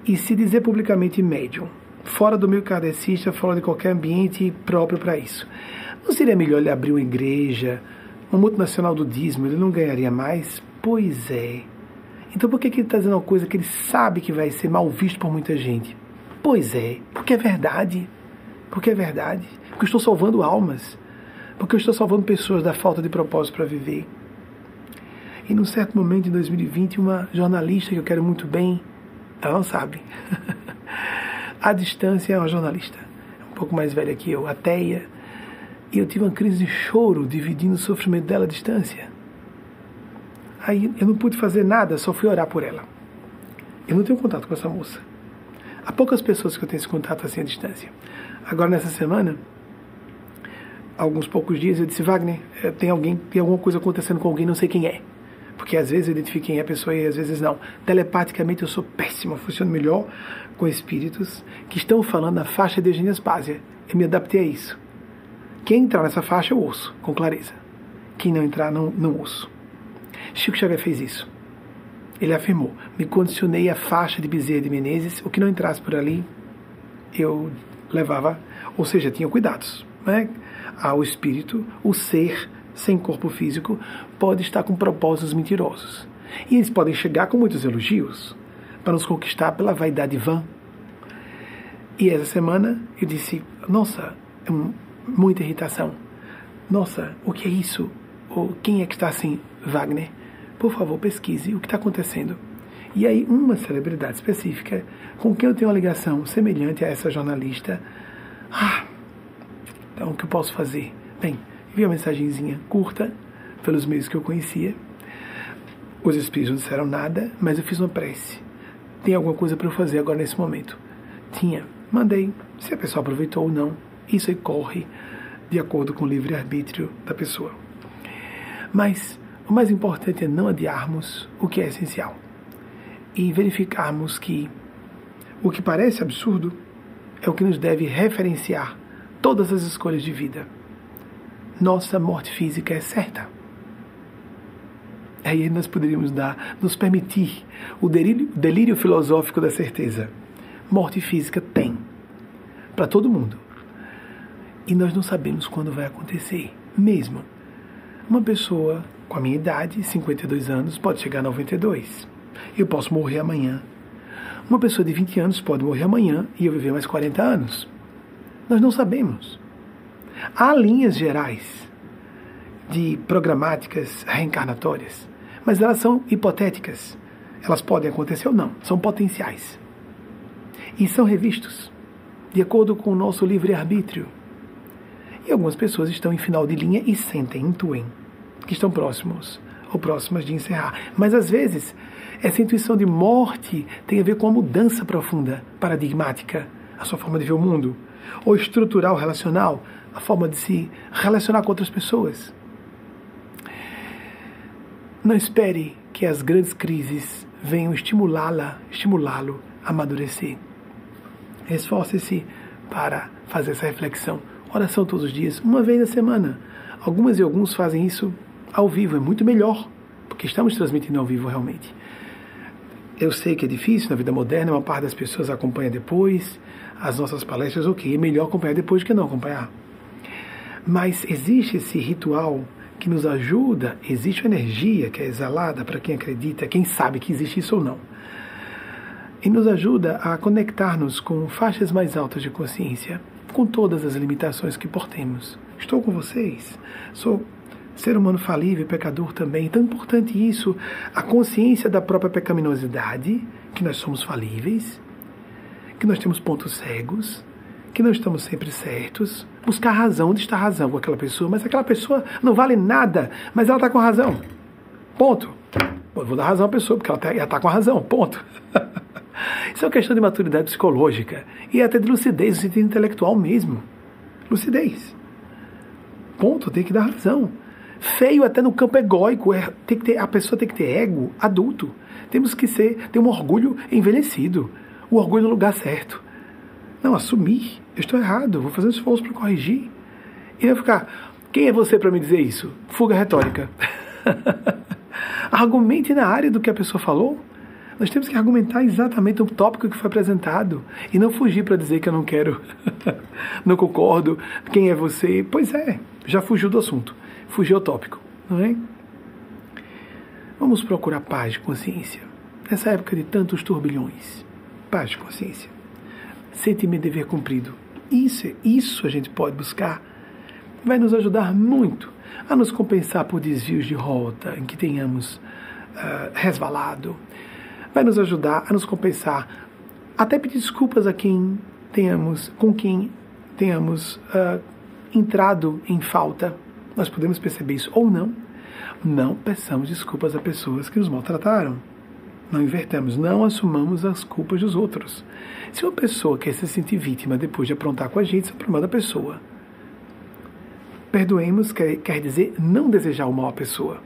E se dizer publicamente médium, fora do meio kardecista, fora de qualquer ambiente próprio para isso, não seria melhor ele abrir uma igreja, uma multinacional do dízimo, ele não ganharia mais? Pois é. Então por que, que ele está dizendo uma coisa que ele sabe que vai ser mal visto por muita gente? Pois é, porque é verdade. Porque é verdade. Porque eu estou salvando almas. Porque eu estou salvando pessoas da falta de propósito para viver. E num certo momento, em 2020, uma jornalista que eu quero muito bem, ela não sabe. a distância é uma jornalista, um pouco mais velha que eu, ateia. E eu tive uma crise de choro dividindo o sofrimento dela à distância. Aí eu não pude fazer nada, só fui orar por ela. Eu não tenho contato com essa moça. Há poucas pessoas que eu tenho esse contato assim à distância. Agora, nessa semana, alguns poucos dias, eu disse: Wagner, eh, tem alguém, tem alguma coisa acontecendo com alguém, não sei quem é. Porque às vezes eu identifico quem é a pessoa e às vezes não. Telepaticamente eu sou péssimo, funciono melhor com espíritos que estão falando na faixa de Eugênia Spásia. Eu me adaptei a isso. Quem entrar nessa faixa eu ouço, com clareza. Quem não entrar, não, não ouço. Chico Xavier fez isso. Ele afirmou: me condicionei à faixa de Bezerra de Menezes, o que não entrasse por ali, eu levava, ou seja, tinha cuidados. Né? Ao espírito, o ser sem corpo físico pode estar com propósitos mentirosos. E eles podem chegar com muitos elogios para nos conquistar pela vaidade vã. E essa semana eu disse: Nossa, é muita irritação. Nossa, o que é isso? Ou quem é que está assim, Wagner? por favor, pesquise o que está acontecendo. E aí, uma celebridade específica com quem eu tenho uma ligação semelhante a essa jornalista. Ah, então o que eu posso fazer? Bem, vi uma mensagenzinha curta pelos meios que eu conhecia. Os espíritos não disseram nada, mas eu fiz uma prece. Tem alguma coisa para eu fazer agora nesse momento? Tinha. Mandei. Se a pessoa aproveitou ou não, isso aí corre de acordo com o livre-arbítrio da pessoa. Mas o mais importante é não adiarmos o que é essencial e verificarmos que o que parece absurdo é o que nos deve referenciar todas as escolhas de vida. Nossa morte física é certa. Aí nós poderíamos dar, nos permitir o delírio, delírio filosófico da certeza. Morte física tem para todo mundo. E nós não sabemos quando vai acontecer, mesmo. Uma pessoa com a minha idade, 52 anos, pode chegar a 92. Eu posso morrer amanhã. Uma pessoa de 20 anos pode morrer amanhã e eu viver mais 40 anos. Nós não sabemos. Há linhas gerais de programáticas reencarnatórias, mas elas são hipotéticas. Elas podem acontecer ou não, são potenciais. E são revistos de acordo com o nosso livre-arbítrio. E algumas pessoas estão em final de linha e sentem, intuem que estão próximos ou próximas de encerrar. Mas às vezes, essa intuição de morte tem a ver com uma mudança profunda, paradigmática, a sua forma de ver o mundo, ou estrutural, relacional, a forma de se relacionar com outras pessoas. Não espere que as grandes crises venham estimulá-la, estimulá-lo a amadurecer. Esforce-se para fazer essa reflexão. Oração todos os dias, uma vez na semana. Algumas e alguns fazem isso ao vivo, é muito melhor, porque estamos transmitindo ao vivo realmente. Eu sei que é difícil na vida moderna, uma parte das pessoas acompanha depois, as nossas palestras, ok, é melhor acompanhar depois que não acompanhar. Mas existe esse ritual que nos ajuda, existe uma energia que é exalada para quem acredita, quem sabe que existe isso ou não. E nos ajuda a conectar-nos com faixas mais altas de consciência, com todas as limitações que portemos. Estou com vocês, sou Ser humano falível, pecador também. Tão importante isso, a consciência da própria pecaminosidade, que nós somos falíveis, que nós temos pontos cegos, que não estamos sempre certos. Buscar razão, onde está a razão com aquela pessoa, mas aquela pessoa não vale nada, mas ela está com razão. Ponto. Eu vou dar razão à pessoa, porque ela está tá com razão. Ponto. Isso é uma questão de maturidade psicológica e até de lucidez no sentido intelectual mesmo. Lucidez. Ponto, tem que dar razão. Feio até no campo egóico, é, tem que ter, a pessoa tem que ter ego adulto. Temos que ser, ter um orgulho envelhecido, o orgulho no lugar certo. Não, assumir, eu estou errado, vou fazer um esforço para corrigir. E vai ficar, quem é você para me dizer isso? Fuga retórica. Argumente na área do que a pessoa falou. Nós temos que argumentar exatamente o tópico que foi apresentado e não fugir para dizer que eu não quero, não concordo, quem é você. Pois é, já fugiu do assunto, fugiu ao tópico, não é? Vamos procurar paz de consciência. Nessa época de tantos turbilhões, paz de consciência. Sente-me dever cumprido. Isso, isso a gente pode buscar. Vai nos ajudar muito a nos compensar por desvios de rota em que tenhamos uh, resvalado vai nos ajudar a nos compensar, até pedir desculpas a quem tenhamos, com quem tenhamos uh, entrado em falta. Nós podemos perceber isso ou não. Não peçamos desculpas a pessoas que nos maltrataram. Não invertamos, não assumamos as culpas dos outros. Se uma pessoa quer se sentir vítima depois de aprontar com a gente, isso é problema da pessoa. Perdoemos quer, quer dizer não desejar o mal à pessoa.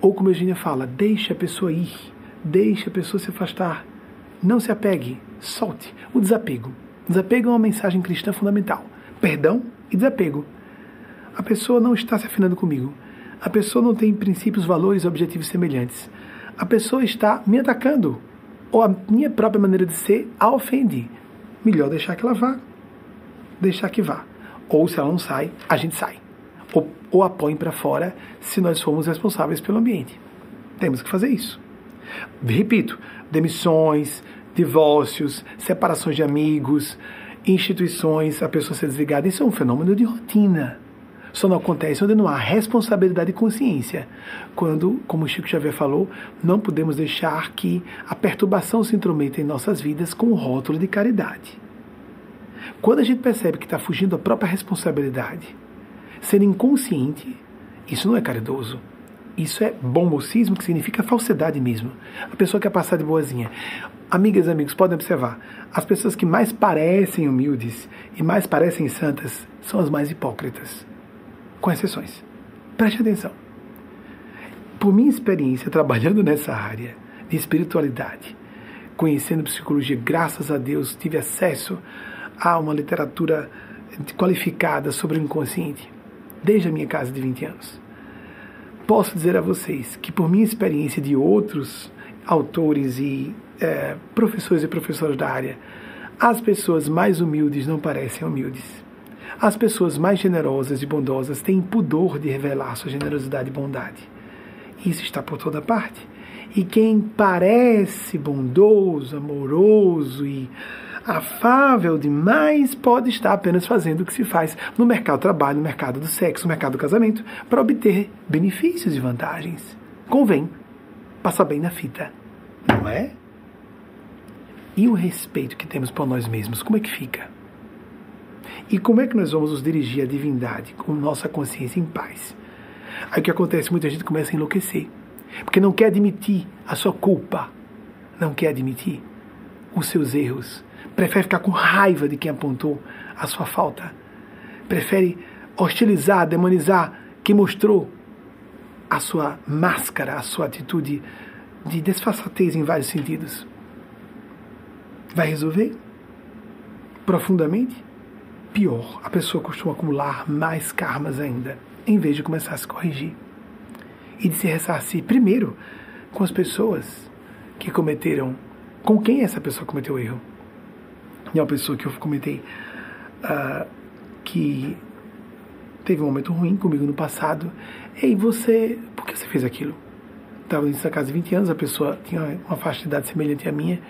Ou como a Eugênia fala, deixe a pessoa ir. Deixe a pessoa se afastar. Não se apegue. Solte. O desapego. Desapego é uma mensagem cristã fundamental. Perdão e desapego. A pessoa não está se afinando comigo. A pessoa não tem princípios, valores, objetivos semelhantes. A pessoa está me atacando. Ou a minha própria maneira de ser a ofende. Melhor deixar que ela vá. Deixar que vá. Ou se ela não sai, a gente sai. Ou, ou apoiem para fora se nós formos responsáveis pelo ambiente. Temos que fazer isso. Repito, demissões, divórcios, separações de amigos, instituições, a pessoa ser desligada, isso é um fenômeno de rotina. Só não acontece onde não há responsabilidade e consciência. Quando, como Chico Xavier falou, não podemos deixar que a perturbação se intrometa em nossas vidas com o rótulo de caridade. Quando a gente percebe que está fugindo da própria responsabilidade, ser inconsciente, isso não é caridoso. Isso é bom mocismo, que significa falsidade mesmo. A pessoa quer passar de boazinha. Amigas e amigos, podem observar. As pessoas que mais parecem humildes e mais parecem santas são as mais hipócritas. Com exceções. Preste atenção. Por minha experiência trabalhando nessa área de espiritualidade, conhecendo psicologia, graças a Deus tive acesso a uma literatura qualificada sobre o inconsciente, desde a minha casa de 20 anos posso dizer a vocês que, por minha experiência de outros autores e é, professores e professoras da área, as pessoas mais humildes não parecem humildes. As pessoas mais generosas e bondosas têm pudor de revelar sua generosidade e bondade. Isso está por toda parte. E quem parece bondoso, amoroso e afável demais pode estar apenas fazendo o que se faz no mercado do trabalho, no mercado do sexo, no mercado do casamento, para obter benefícios e vantagens. Convém passar bem na fita, não é? E o respeito que temos por nós mesmos, como é que fica? E como é que nós vamos nos dirigir à divindade com nossa consciência em paz? Aí o que acontece? Muita gente começa a enlouquecer, porque não quer admitir a sua culpa, não quer admitir os seus erros, prefere ficar com raiva de quem apontou a sua falta, prefere hostilizar, demonizar quem mostrou a sua máscara, a sua atitude de desfaçatez em vários sentidos. Vai resolver? Profundamente? Pior, a pessoa costuma acumular mais karmas ainda, em vez de começar a se corrigir. E de se ressarcir, primeiro, com as pessoas que cometeram, com quem essa pessoa cometeu o erro e é uma pessoa que eu comentei uh, que teve um momento ruim comigo no passado. Ei, você, por que você fez aquilo? Estava nessa casa de 20 anos, a pessoa tinha uma faixa de idade semelhante à minha.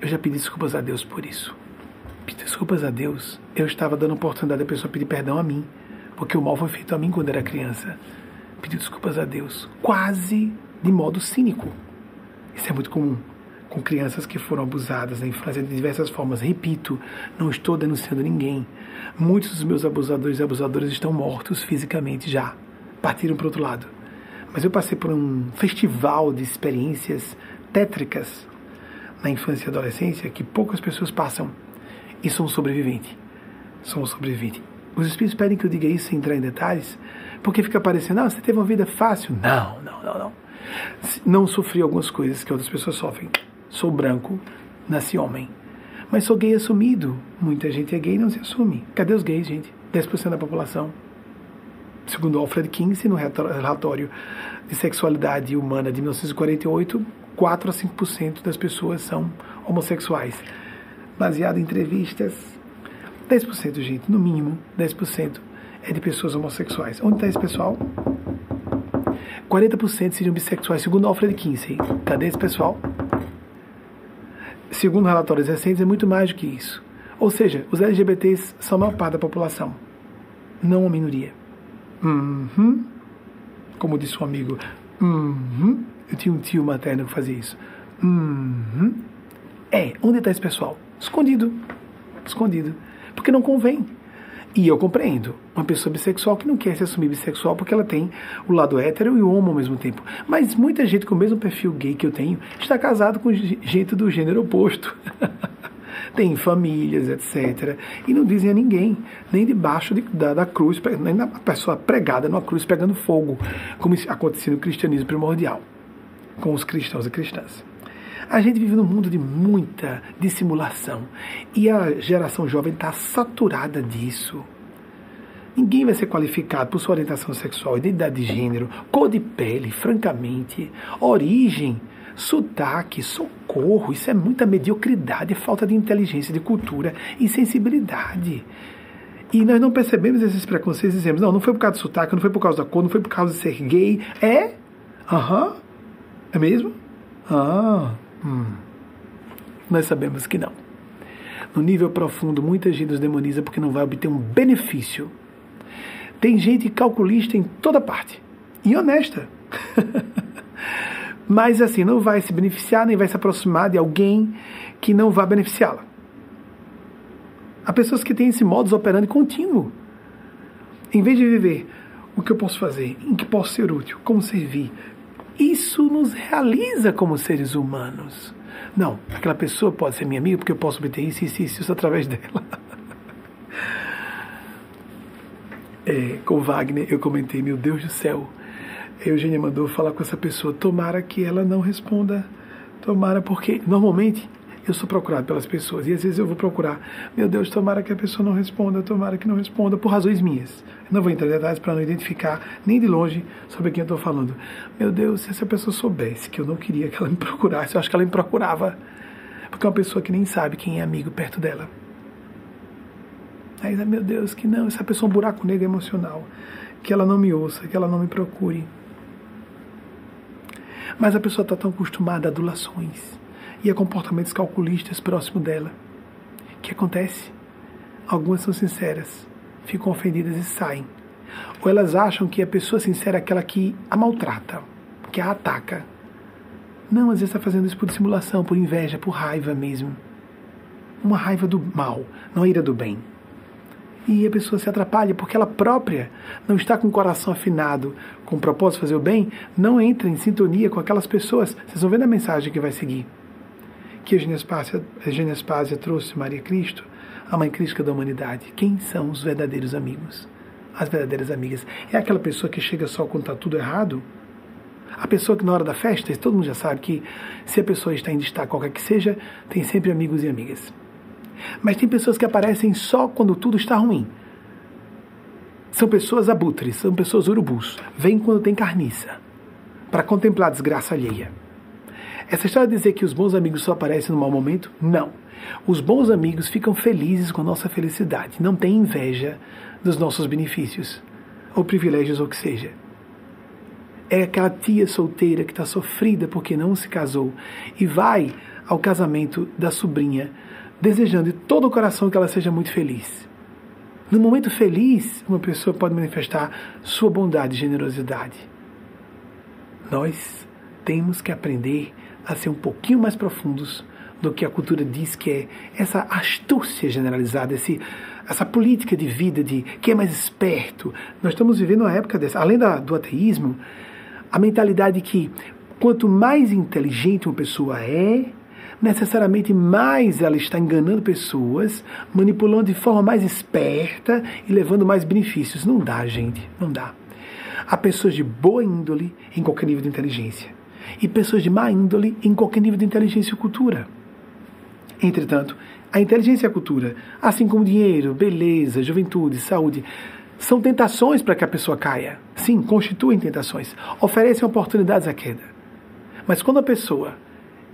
Eu já pedi desculpas a Deus por isso. Desculpas a Deus. Eu estava dando oportunidade da pessoa pedir perdão a mim porque o mal foi feito a mim quando era criança. Pedi desculpas a Deus, quase de modo cínico. Isso é muito comum com crianças que foram abusadas na infância de diversas formas. Repito, não estou denunciando ninguém. Muitos dos meus abusadores e abusadoras estão mortos fisicamente já, partiram para o outro lado. Mas eu passei por um festival de experiências tétricas na infância e adolescência que poucas pessoas passam e sou um sobrevivente. Sou um sobrevivente. Os espíritos pedem que eu diga isso sem entrar em detalhes, porque fica parecendo, ah, você teve uma vida fácil. Não, não, não, não. Não sofri algumas coisas que outras pessoas sofrem. Sou branco, nasci homem. Mas sou gay assumido. Muita gente é gay e não se assume. Cadê os gays, gente? 10% da população. Segundo Alfred Kinsey, no relatório de sexualidade humana de 1948, 4 a 5% das pessoas são homossexuais. Baseado em entrevistas, 10%, gente, no mínimo 10% é de pessoas homossexuais. Onde está esse pessoal? 40% seriam bissexuais, segundo Alfred Kinsey. Cadê esse pessoal? Segundo relatórios recentes, é muito mais do que isso. Ou seja, os LGBTs são a maior parte da população, não uma minoria. Uhum. Como disse um amigo, uhum. eu tinha um tio materno que fazia isso. Uhum. É, onde está esse pessoal? Escondido. Escondido. Porque não convém. E eu compreendo uma pessoa bissexual que não quer se assumir bissexual porque ela tem o lado hétero e o homo ao mesmo tempo. Mas muita gente com o mesmo perfil gay que eu tenho está casado com gente do gênero oposto. tem famílias, etc. E não dizem a ninguém, nem debaixo de, da, da, cruz, nem na pessoa pregada numa cruz pegando fogo, como acontecia no cristianismo primordial, com os cristãos e cristãs. A gente vive num mundo de muita dissimulação e a geração jovem está saturada disso. Ninguém vai ser qualificado por sua orientação sexual, identidade de gênero, cor de pele, francamente, origem, sotaque, socorro. Isso é muita mediocridade, falta de inteligência, de cultura e sensibilidade. E nós não percebemos esses preconceitos e dizemos, não, não foi por causa do sotaque, não foi por causa da cor, não foi por causa de ser gay. É? Aham. Uhum. É mesmo? Ah. Hum. Nós sabemos que não. No nível profundo, muita gente os demoniza porque não vai obter um benefício. Tem gente calculista em toda parte e honesta. Mas assim, não vai se beneficiar nem vai se aproximar de alguém que não vai beneficiá-la. Há pessoas que têm esse modus operandi contínuo. Em vez de viver o que eu posso fazer, em que posso ser útil, como servir, isso nos realiza como seres humanos. Não, aquela pessoa pode ser minha amiga porque eu posso obter isso, isso, isso, isso através dela. É, com Wagner, eu comentei, meu Deus do céu, a Eugênia mandou falar com essa pessoa, tomara que ela não responda, tomara, porque normalmente eu sou procurado pelas pessoas e às vezes eu vou procurar, meu Deus, tomara que a pessoa não responda, tomara que não responda, por razões minhas. Não vou entrar em detalhes para não identificar nem de longe sobre quem eu estou falando. Meu Deus, se essa pessoa soubesse que eu não queria que ela me procurasse, eu acho que ela me procurava. Porque é uma pessoa que nem sabe quem é amigo perto dela. Aí, meu Deus, que não, essa pessoa é um buraco negro emocional. Que ela não me ouça, que ela não me procure. Mas a pessoa está tão acostumada a adulações e a comportamentos calculistas próximo dela. O que acontece? Algumas são sinceras, ficam ofendidas e saem. Ou elas acham que a pessoa sincera é aquela que a maltrata, que a ataca. Não, às vezes está fazendo isso por dissimulação, por inveja, por raiva mesmo. Uma raiva do mal, não a ira do bem. E a pessoa se atrapalha porque ela própria não está com o coração afinado, com o propósito de fazer o bem, não entra em sintonia com aquelas pessoas. Vocês vão ver na mensagem que vai seguir. Que a Genespásia trouxe Maria Cristo a mãe crítica da humanidade. Quem são os verdadeiros amigos? As verdadeiras amigas. É aquela pessoa que chega só quando está tudo errado? A pessoa que na hora da festa, todo mundo já sabe que se a pessoa está em destaque, qualquer que seja, tem sempre amigos e amigas. Mas tem pessoas que aparecem só quando tudo está ruim. São pessoas abutres, são pessoas urubus. Vêm quando tem carniça, para contemplar a desgraça alheia. Essa história de dizer que os bons amigos só aparecem no mau momento, não. Os bons amigos ficam felizes com a nossa felicidade, não têm inveja dos nossos benefícios, ou privilégios, ou que seja. É aquela tia solteira que está sofrida porque não se casou e vai ao casamento da sobrinha, desejando de todo o coração que ela seja muito feliz. No momento feliz, uma pessoa pode manifestar sua bondade e generosidade. Nós temos que aprender a ser um pouquinho mais profundos do que a cultura diz que é essa astúcia generalizada, esse, essa política de vida de quem é mais esperto. Nós estamos vivendo uma época dessa, além da, do ateísmo, a mentalidade que quanto mais inteligente uma pessoa é, necessariamente mais ela está enganando pessoas, manipulando de forma mais esperta e levando mais benefícios. Não dá, gente, não dá. Há pessoas de boa índole em qualquer nível de inteligência e pessoas de má índole em qualquer nível de inteligência e cultura. Entretanto, a inteligência e a cultura, assim como dinheiro, beleza, juventude, saúde, são tentações para que a pessoa caia. Sim, constituem tentações, oferecem oportunidades à queda. Mas quando a pessoa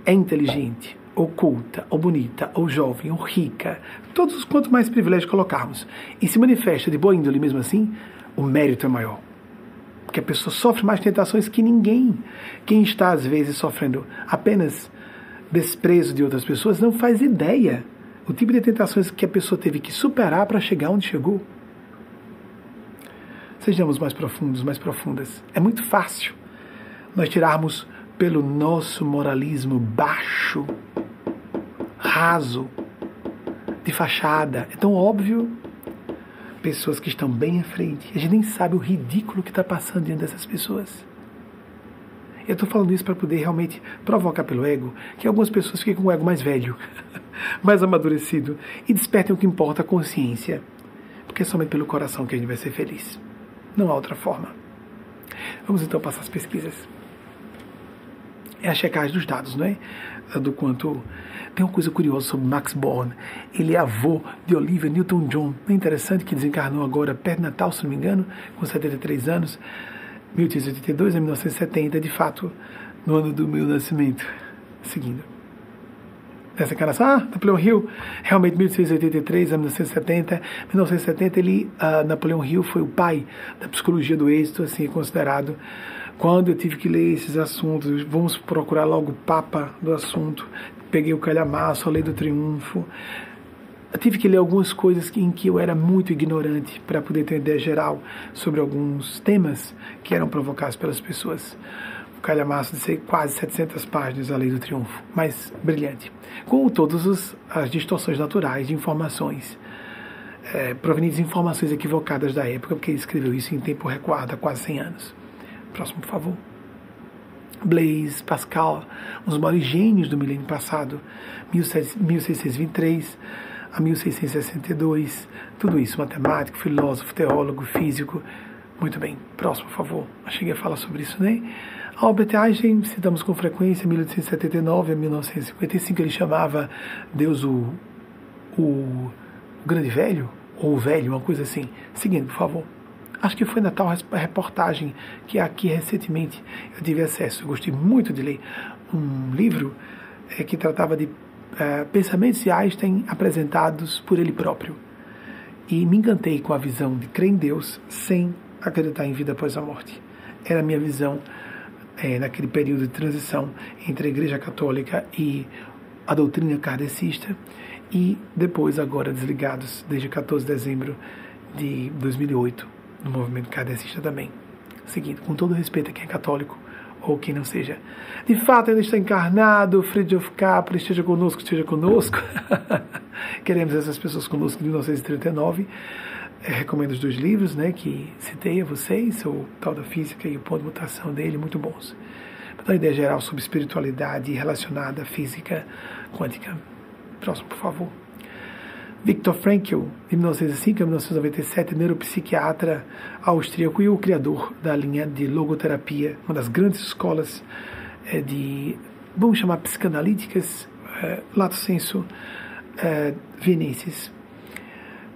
é inteligente, ou culta, ou bonita, ou jovem, ou rica, todos os quanto mais privilégios colocarmos, e se manifesta de boa índole mesmo assim, o mérito é maior. Porque a pessoa sofre mais tentações que ninguém. Quem está, às vezes, sofrendo apenas desprezo de outras pessoas não faz ideia o tipo de tentações que a pessoa teve que superar para chegar onde chegou. Sejamos mais profundos, mais profundas. É muito fácil nós tirarmos pelo nosso moralismo baixo, raso, de fachada. É tão óbvio. Pessoas que estão bem à frente. A gente nem sabe o ridículo que está passando diante dessas pessoas. Eu estou falando isso para poder realmente provocar pelo ego que algumas pessoas fiquem com o ego mais velho, mais amadurecido e despertem o que importa, a consciência. Porque é somente pelo coração que a gente vai ser feliz. Não há outra forma. Vamos então passar as pesquisas é a checagem dos dados, não é? Do quanto. Tem uma coisa curiosa sobre Max Born. Ele é avô de Olivia Newton-John. É interessante que desencarnou agora perto de Natal, se não me engano, com 73 anos, 1882 a 1970, de fato, no ano do meu nascimento. Seguindo. Essa encarnação, ah, Napoleão Hill, realmente 1883 a 1970. 1970, ele, uh, Napoleão Hill foi o pai da psicologia do êxito, assim, é considerado quando eu tive que ler esses assuntos, vamos procurar logo o papa do assunto. Peguei o calhamaço, a lei do triunfo. Eu tive que ler algumas coisas em que eu era muito ignorante para poder ter ideia geral sobre alguns temas que eram provocados pelas pessoas. O calhamaço de ser quase 700 páginas, a lei do triunfo, mas brilhante. Com todas as distorções naturais de informações. É, provenientes de informações equivocadas da época, porque ele escreveu isso em tempo recuado, há quase 100 anos. Próximo, por favor. Blaise Pascal, um dos maiores gênios do milênio passado, 1623 a 1662. Tudo isso, matemático, filósofo, teólogo, físico. Muito bem, próximo, por favor. Cheguei a falar sobre isso, né? Albert Einstein, citamos com frequência, 1879 a 1955, ele chamava Deus o, o, o grande velho, ou o velho, uma coisa assim. Seguindo, por favor. Acho que foi na tal reportagem que aqui recentemente eu tive acesso. Eu gostei muito de ler um livro é, que tratava de é, pensamentos de Einstein apresentados por ele próprio. E me encantei com a visão de crer em Deus sem acreditar em vida após a morte. Era a minha visão é, naquele período de transição entre a Igreja Católica e a doutrina kardecista e depois agora desligados desde 14 de dezembro de 2008 no movimento kardecista também. Seguindo, com todo respeito a quem é católico ou quem não seja. De fato, ainda está encarnado, Friedrich Capra, esteja conosco, esteja conosco. Queremos essas pessoas conosco de 1939. É, recomendo os dois livros né, que citei a vocês, o Tal da Física e o Ponto de Mutação dele, muito bons. Para dar uma ideia geral sobre espiritualidade relacionada à física quântica. Próximo, por favor. Viktor Frankl, de 1905 a 1997, neuropsiquiatra austríaco e o criador da linha de logoterapia, uma das grandes escolas é, de, vamos chamar, psicanalíticas, é, lato senso, é, vienenses.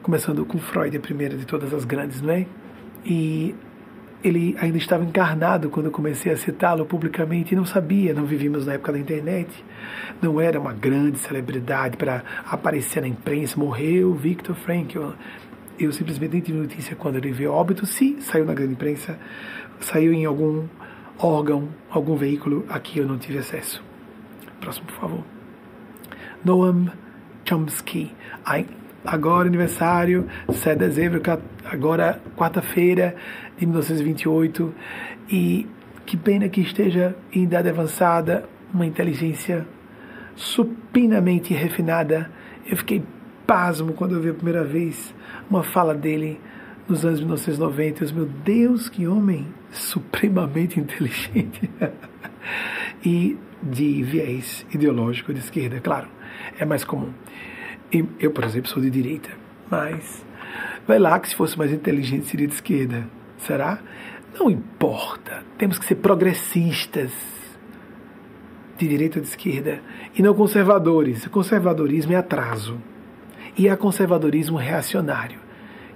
Começando com Freud, a primeira de todas as grandes, não é? E ele ainda estava encarnado quando eu comecei a citá-lo publicamente e não sabia, não vivíamos na época da internet, não era uma grande celebridade para aparecer na imprensa, morreu Victor Frankl. Eu simplesmente nem tive notícia quando ele veio óbito, se saiu na grande imprensa, saiu em algum órgão, algum veículo, aqui eu não tive acesso. Próximo, por favor. Noam Chomsky, agora aniversário, 7 de dezembro, agora quarta-feira de 1928. E que pena que esteja em idade avançada, uma inteligência supinamente refinada. Eu fiquei pasmo quando eu vi a primeira vez uma fala dele nos anos 1990. Eu, meu Deus, que homem supremamente inteligente. e de viés ideológico de esquerda, claro, é mais comum. Eu, por exemplo, sou de direita, mas vai lá que se fosse mais inteligente seria de esquerda. Será? Não importa. Temos que ser progressistas de direita ou de esquerda e não conservadores. O conservadorismo é atraso. E há conservadorismo reacionário,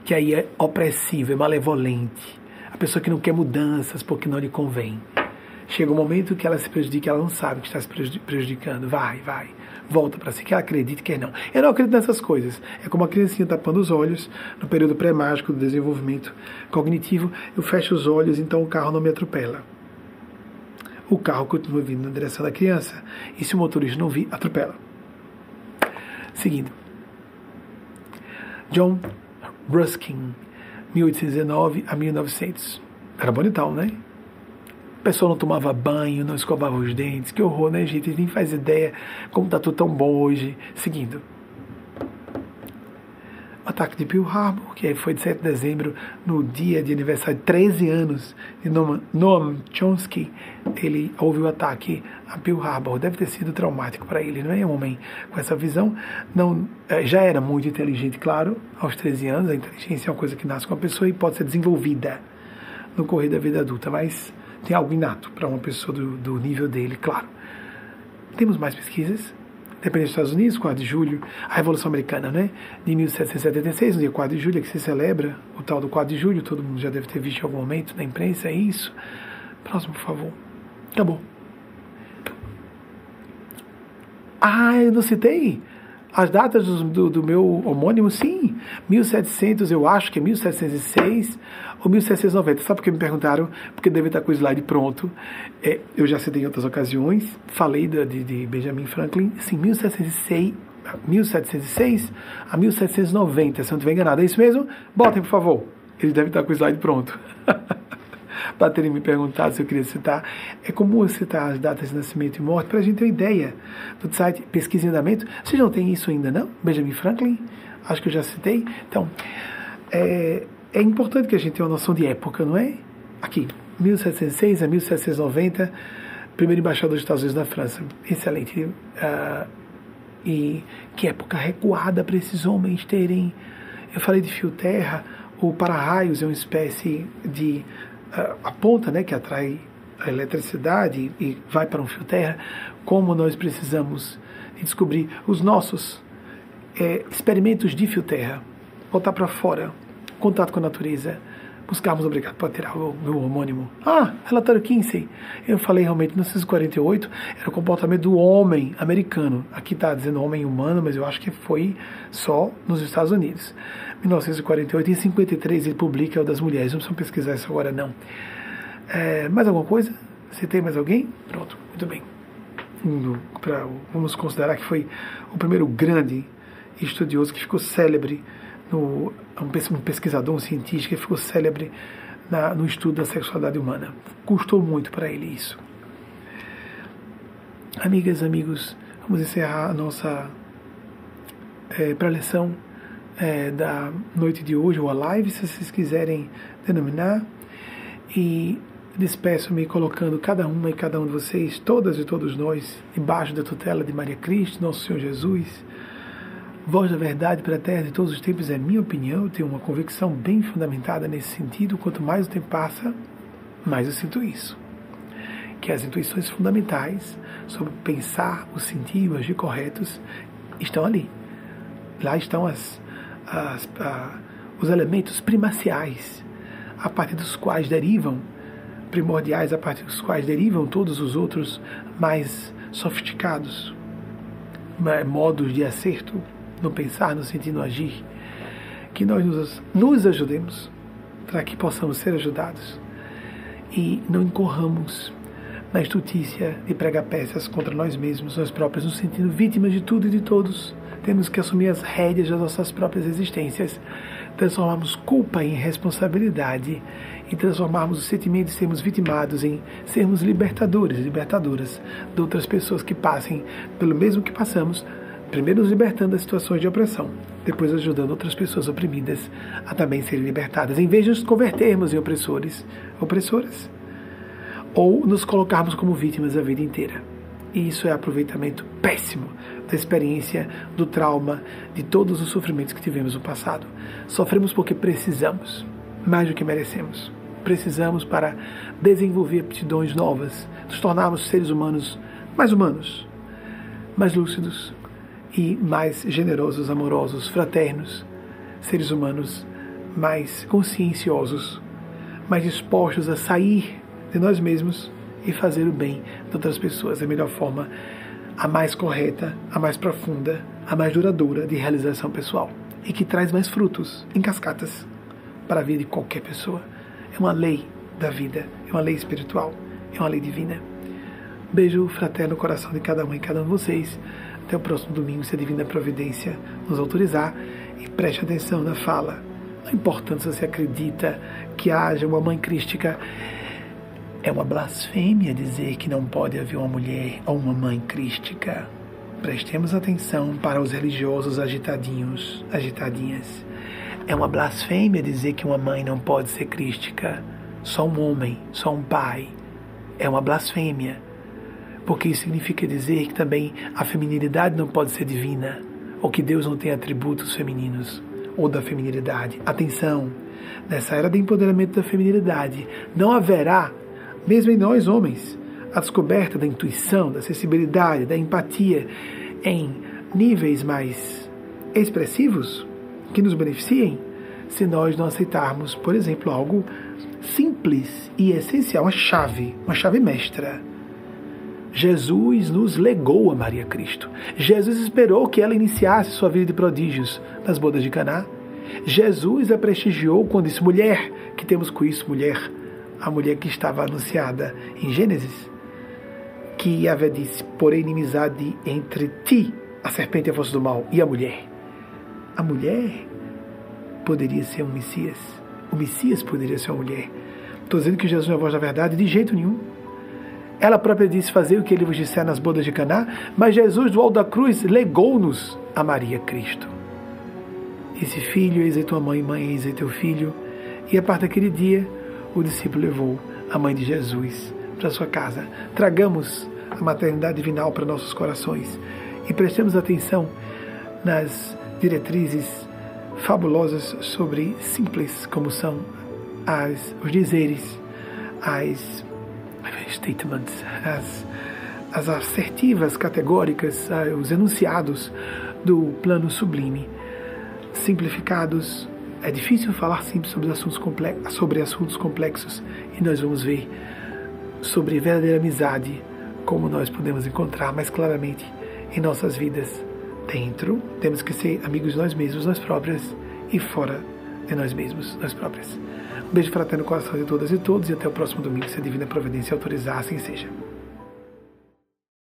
que aí é opressivo, é malevolente. A pessoa que não quer mudanças porque não lhe convém. Chega um momento que ela se prejudica, ela não sabe que está se prejudicando. Vai, vai. Volta para si, que ela acredite, quer não. Eu não acredito nessas coisas. É como a criancinha tapando os olhos no período pré-mágico do desenvolvimento cognitivo. Eu fecho os olhos, então o carro não me atropela. O carro continua vindo na direção da criança. E se o motorista não vir, atropela. Seguindo. John Ruskin, 1819 a 1900. Era bonitão, né? pessoa não tomava banho, não escovava os dentes. Que horror, né, gente? A gente nem faz ideia como tá tudo tão bom hoje. Seguindo. O ataque de Pearl Harbor, que foi de 7 de dezembro, no dia de aniversário de 13 anos de Noam Chomsky, ele houve o ataque a Pearl Harbor. Deve ter sido traumático para ele, não é? Um homem com essa visão. não eh, Já era muito inteligente, claro, aos 13 anos. A inteligência é uma coisa que nasce com a pessoa e pode ser desenvolvida no correr da vida adulta, mas tem algo inato para uma pessoa do, do, nível dele, claro. Temos mais pesquisas. Depende dos Estados Unidos, 4 de julho, a Revolução Americana, né? De 1776, no dia 4 de julho, é que se celebra o tal do 4 de julho, todo mundo já deve ter visto em algum momento na imprensa, é isso. Próximo, por favor. Acabou. Ah, eu não citei? As datas do, do, do, meu homônimo, sim, 1700, eu acho que é 1706 ou 1790. Sabe por que me perguntaram? Porque deve estar com o slide pronto. É, eu já citei em outras ocasiões, falei de, de, Benjamin Franklin, sim, 1706, 1706 a 1790, se eu não estiver enganado. É isso mesmo? Botem, por favor. Ele deve estar com o slide pronto. para terem me perguntado se eu queria citar. É comum citar as datas de nascimento e morte para a gente ter uma ideia do site Pesquisa e Andamento. Vocês não têm isso ainda, não? Benjamin Franklin? Acho que eu já citei. Então, é, é importante que a gente tenha uma noção de época, não é? Aqui, 1706 a 1790, primeiro embaixador dos Estados Unidos na França. Excelente. Uh, e que época recuada para esses homens terem. Eu falei de fio terra, o para-raios é uma espécie de a ponta né, que atrai a eletricidade e vai para um fio terra, como nós precisamos descobrir os nossos é, experimentos de fio terra, voltar para fora, contato com a natureza, buscarmos, obrigado, pode tirar o meu homônimo. Ah, relatório Kinsey. Eu falei realmente, 1948 era o comportamento do homem americano. Aqui está dizendo homem humano, mas eu acho que foi só nos Estados Unidos. 1948, em 53 ele publica o das mulheres. Não precisam pesquisar isso agora, não. É, mais alguma coisa? Você tem mais alguém? Pronto, muito bem. Pra, vamos considerar que foi o primeiro grande estudioso que ficou célebre, no, um pesquisador, um cientista que ficou célebre na, no estudo da sexualidade humana. Custou muito para ele isso. Amigas, amigos, vamos encerrar a nossa é, preleção é, da noite de hoje, ou a live, se vocês quiserem denominar. E despeço-me colocando cada uma e cada um de vocês, todas e todos nós, debaixo da tutela de Maria Cristo, nosso Senhor Jesus. Voz da verdade para a terra de todos os tempos é minha opinião, eu tenho uma convicção bem fundamentada nesse sentido. Quanto mais o tempo passa, mais eu sinto isso. Que as intuições fundamentais sobre pensar, o sentir o agir corretos estão ali. Lá estão as as, a, os elementos primaciais, a partir dos quais derivam, primordiais, a partir dos quais derivam todos os outros mais sofisticados modos de acerto no pensar, no sentir, no agir. Que nós nos, nos ajudemos para que possamos ser ajudados e não incorramos na estutícia de pregar peças contra nós mesmos, nós próprios, nos sentindo vítimas de tudo e de todos temos que assumir as rédeas das nossas próprias existências, transformarmos culpa em responsabilidade e transformarmos o sentimento de sermos vitimados em sermos libertadores, libertadoras de outras pessoas que passem pelo mesmo que passamos, primeiro nos libertando das situações de opressão, depois ajudando outras pessoas oprimidas a também serem libertadas, em vez de nos convertermos em opressores, opressoras, ou nos colocarmos como vítimas a vida inteira. E isso é aproveitamento péssimo da experiência, do trauma, de todos os sofrimentos que tivemos no passado. Sofremos porque precisamos, mais do que merecemos. Precisamos para desenvolver aptidões novas, nos tornarmos seres humanos mais humanos, mais lúcidos e mais generosos, amorosos, fraternos, seres humanos mais conscienciosos, mais dispostos a sair de nós mesmos e fazer o bem de outras pessoas. É a melhor forma, a mais correta, a mais profunda, a mais duradoura de realização pessoal e que traz mais frutos em cascatas para a vida de qualquer pessoa. É uma lei da vida, é uma lei espiritual, é uma lei divina. Beijo fraterno no coração de cada um e cada um de vocês. Até o próximo domingo, se a Divina Providência nos autorizar. E preste atenção na fala. Não importa se você acredita que haja uma mãe crística é uma blasfêmia dizer que não pode haver uma mulher ou uma mãe crística. Prestemos atenção para os religiosos agitadinhos, agitadinhas. É uma blasfêmia dizer que uma mãe não pode ser crística. Só um homem, só um pai. É uma blasfêmia. Porque isso significa dizer que também a feminilidade não pode ser divina, ou que Deus não tem atributos femininos, ou da feminilidade. Atenção! Nessa era de empoderamento da feminilidade, não haverá mesmo em nós homens, a descoberta da intuição, da sensibilidade, da empatia em níveis mais expressivos que nos beneficiem, se nós não aceitarmos, por exemplo, algo simples e essencial, uma chave, uma chave mestra. Jesus nos legou a Maria Cristo. Jesus esperou que ela iniciasse sua vida de prodígios nas bodas de Caná. Jesus a prestigiou quando disse: mulher, que temos com isso, mulher a mulher que estava anunciada em Gênesis, que Yahvé disse, por inimizade entre ti, a serpente e a força do mal, e a mulher. A mulher poderia ser um Messias. O Messias poderia ser uma mulher. Estou dizendo que Jesus é a voz da verdade de jeito nenhum. Ela própria disse fazer o que ele vos disser nas bodas de Caná, mas Jesus do alto da cruz legou-nos a Maria Cristo. Esse filho, eis a tua mãe, mãe, eis a teu filho. E a partir daquele dia, o discípulo levou a mãe de Jesus para sua casa. Tragamos a maternidade divinal para nossos corações e prestemos atenção nas diretrizes fabulosas sobre simples como são as, os dizeres, as statements, as, as assertivas categóricas, os enunciados do plano sublime, simplificados é difícil falar simples sobre assuntos, complexos, sobre assuntos complexos e nós vamos ver sobre verdadeira amizade, como nós podemos encontrar mais claramente em nossas vidas. Dentro, temos que ser amigos de nós mesmos, nós próprias, e fora de nós mesmos, nós próprias. Um beijo fraterno no coração de todas e todos e até o próximo domingo, se a Divina Providência autorizar, assim seja.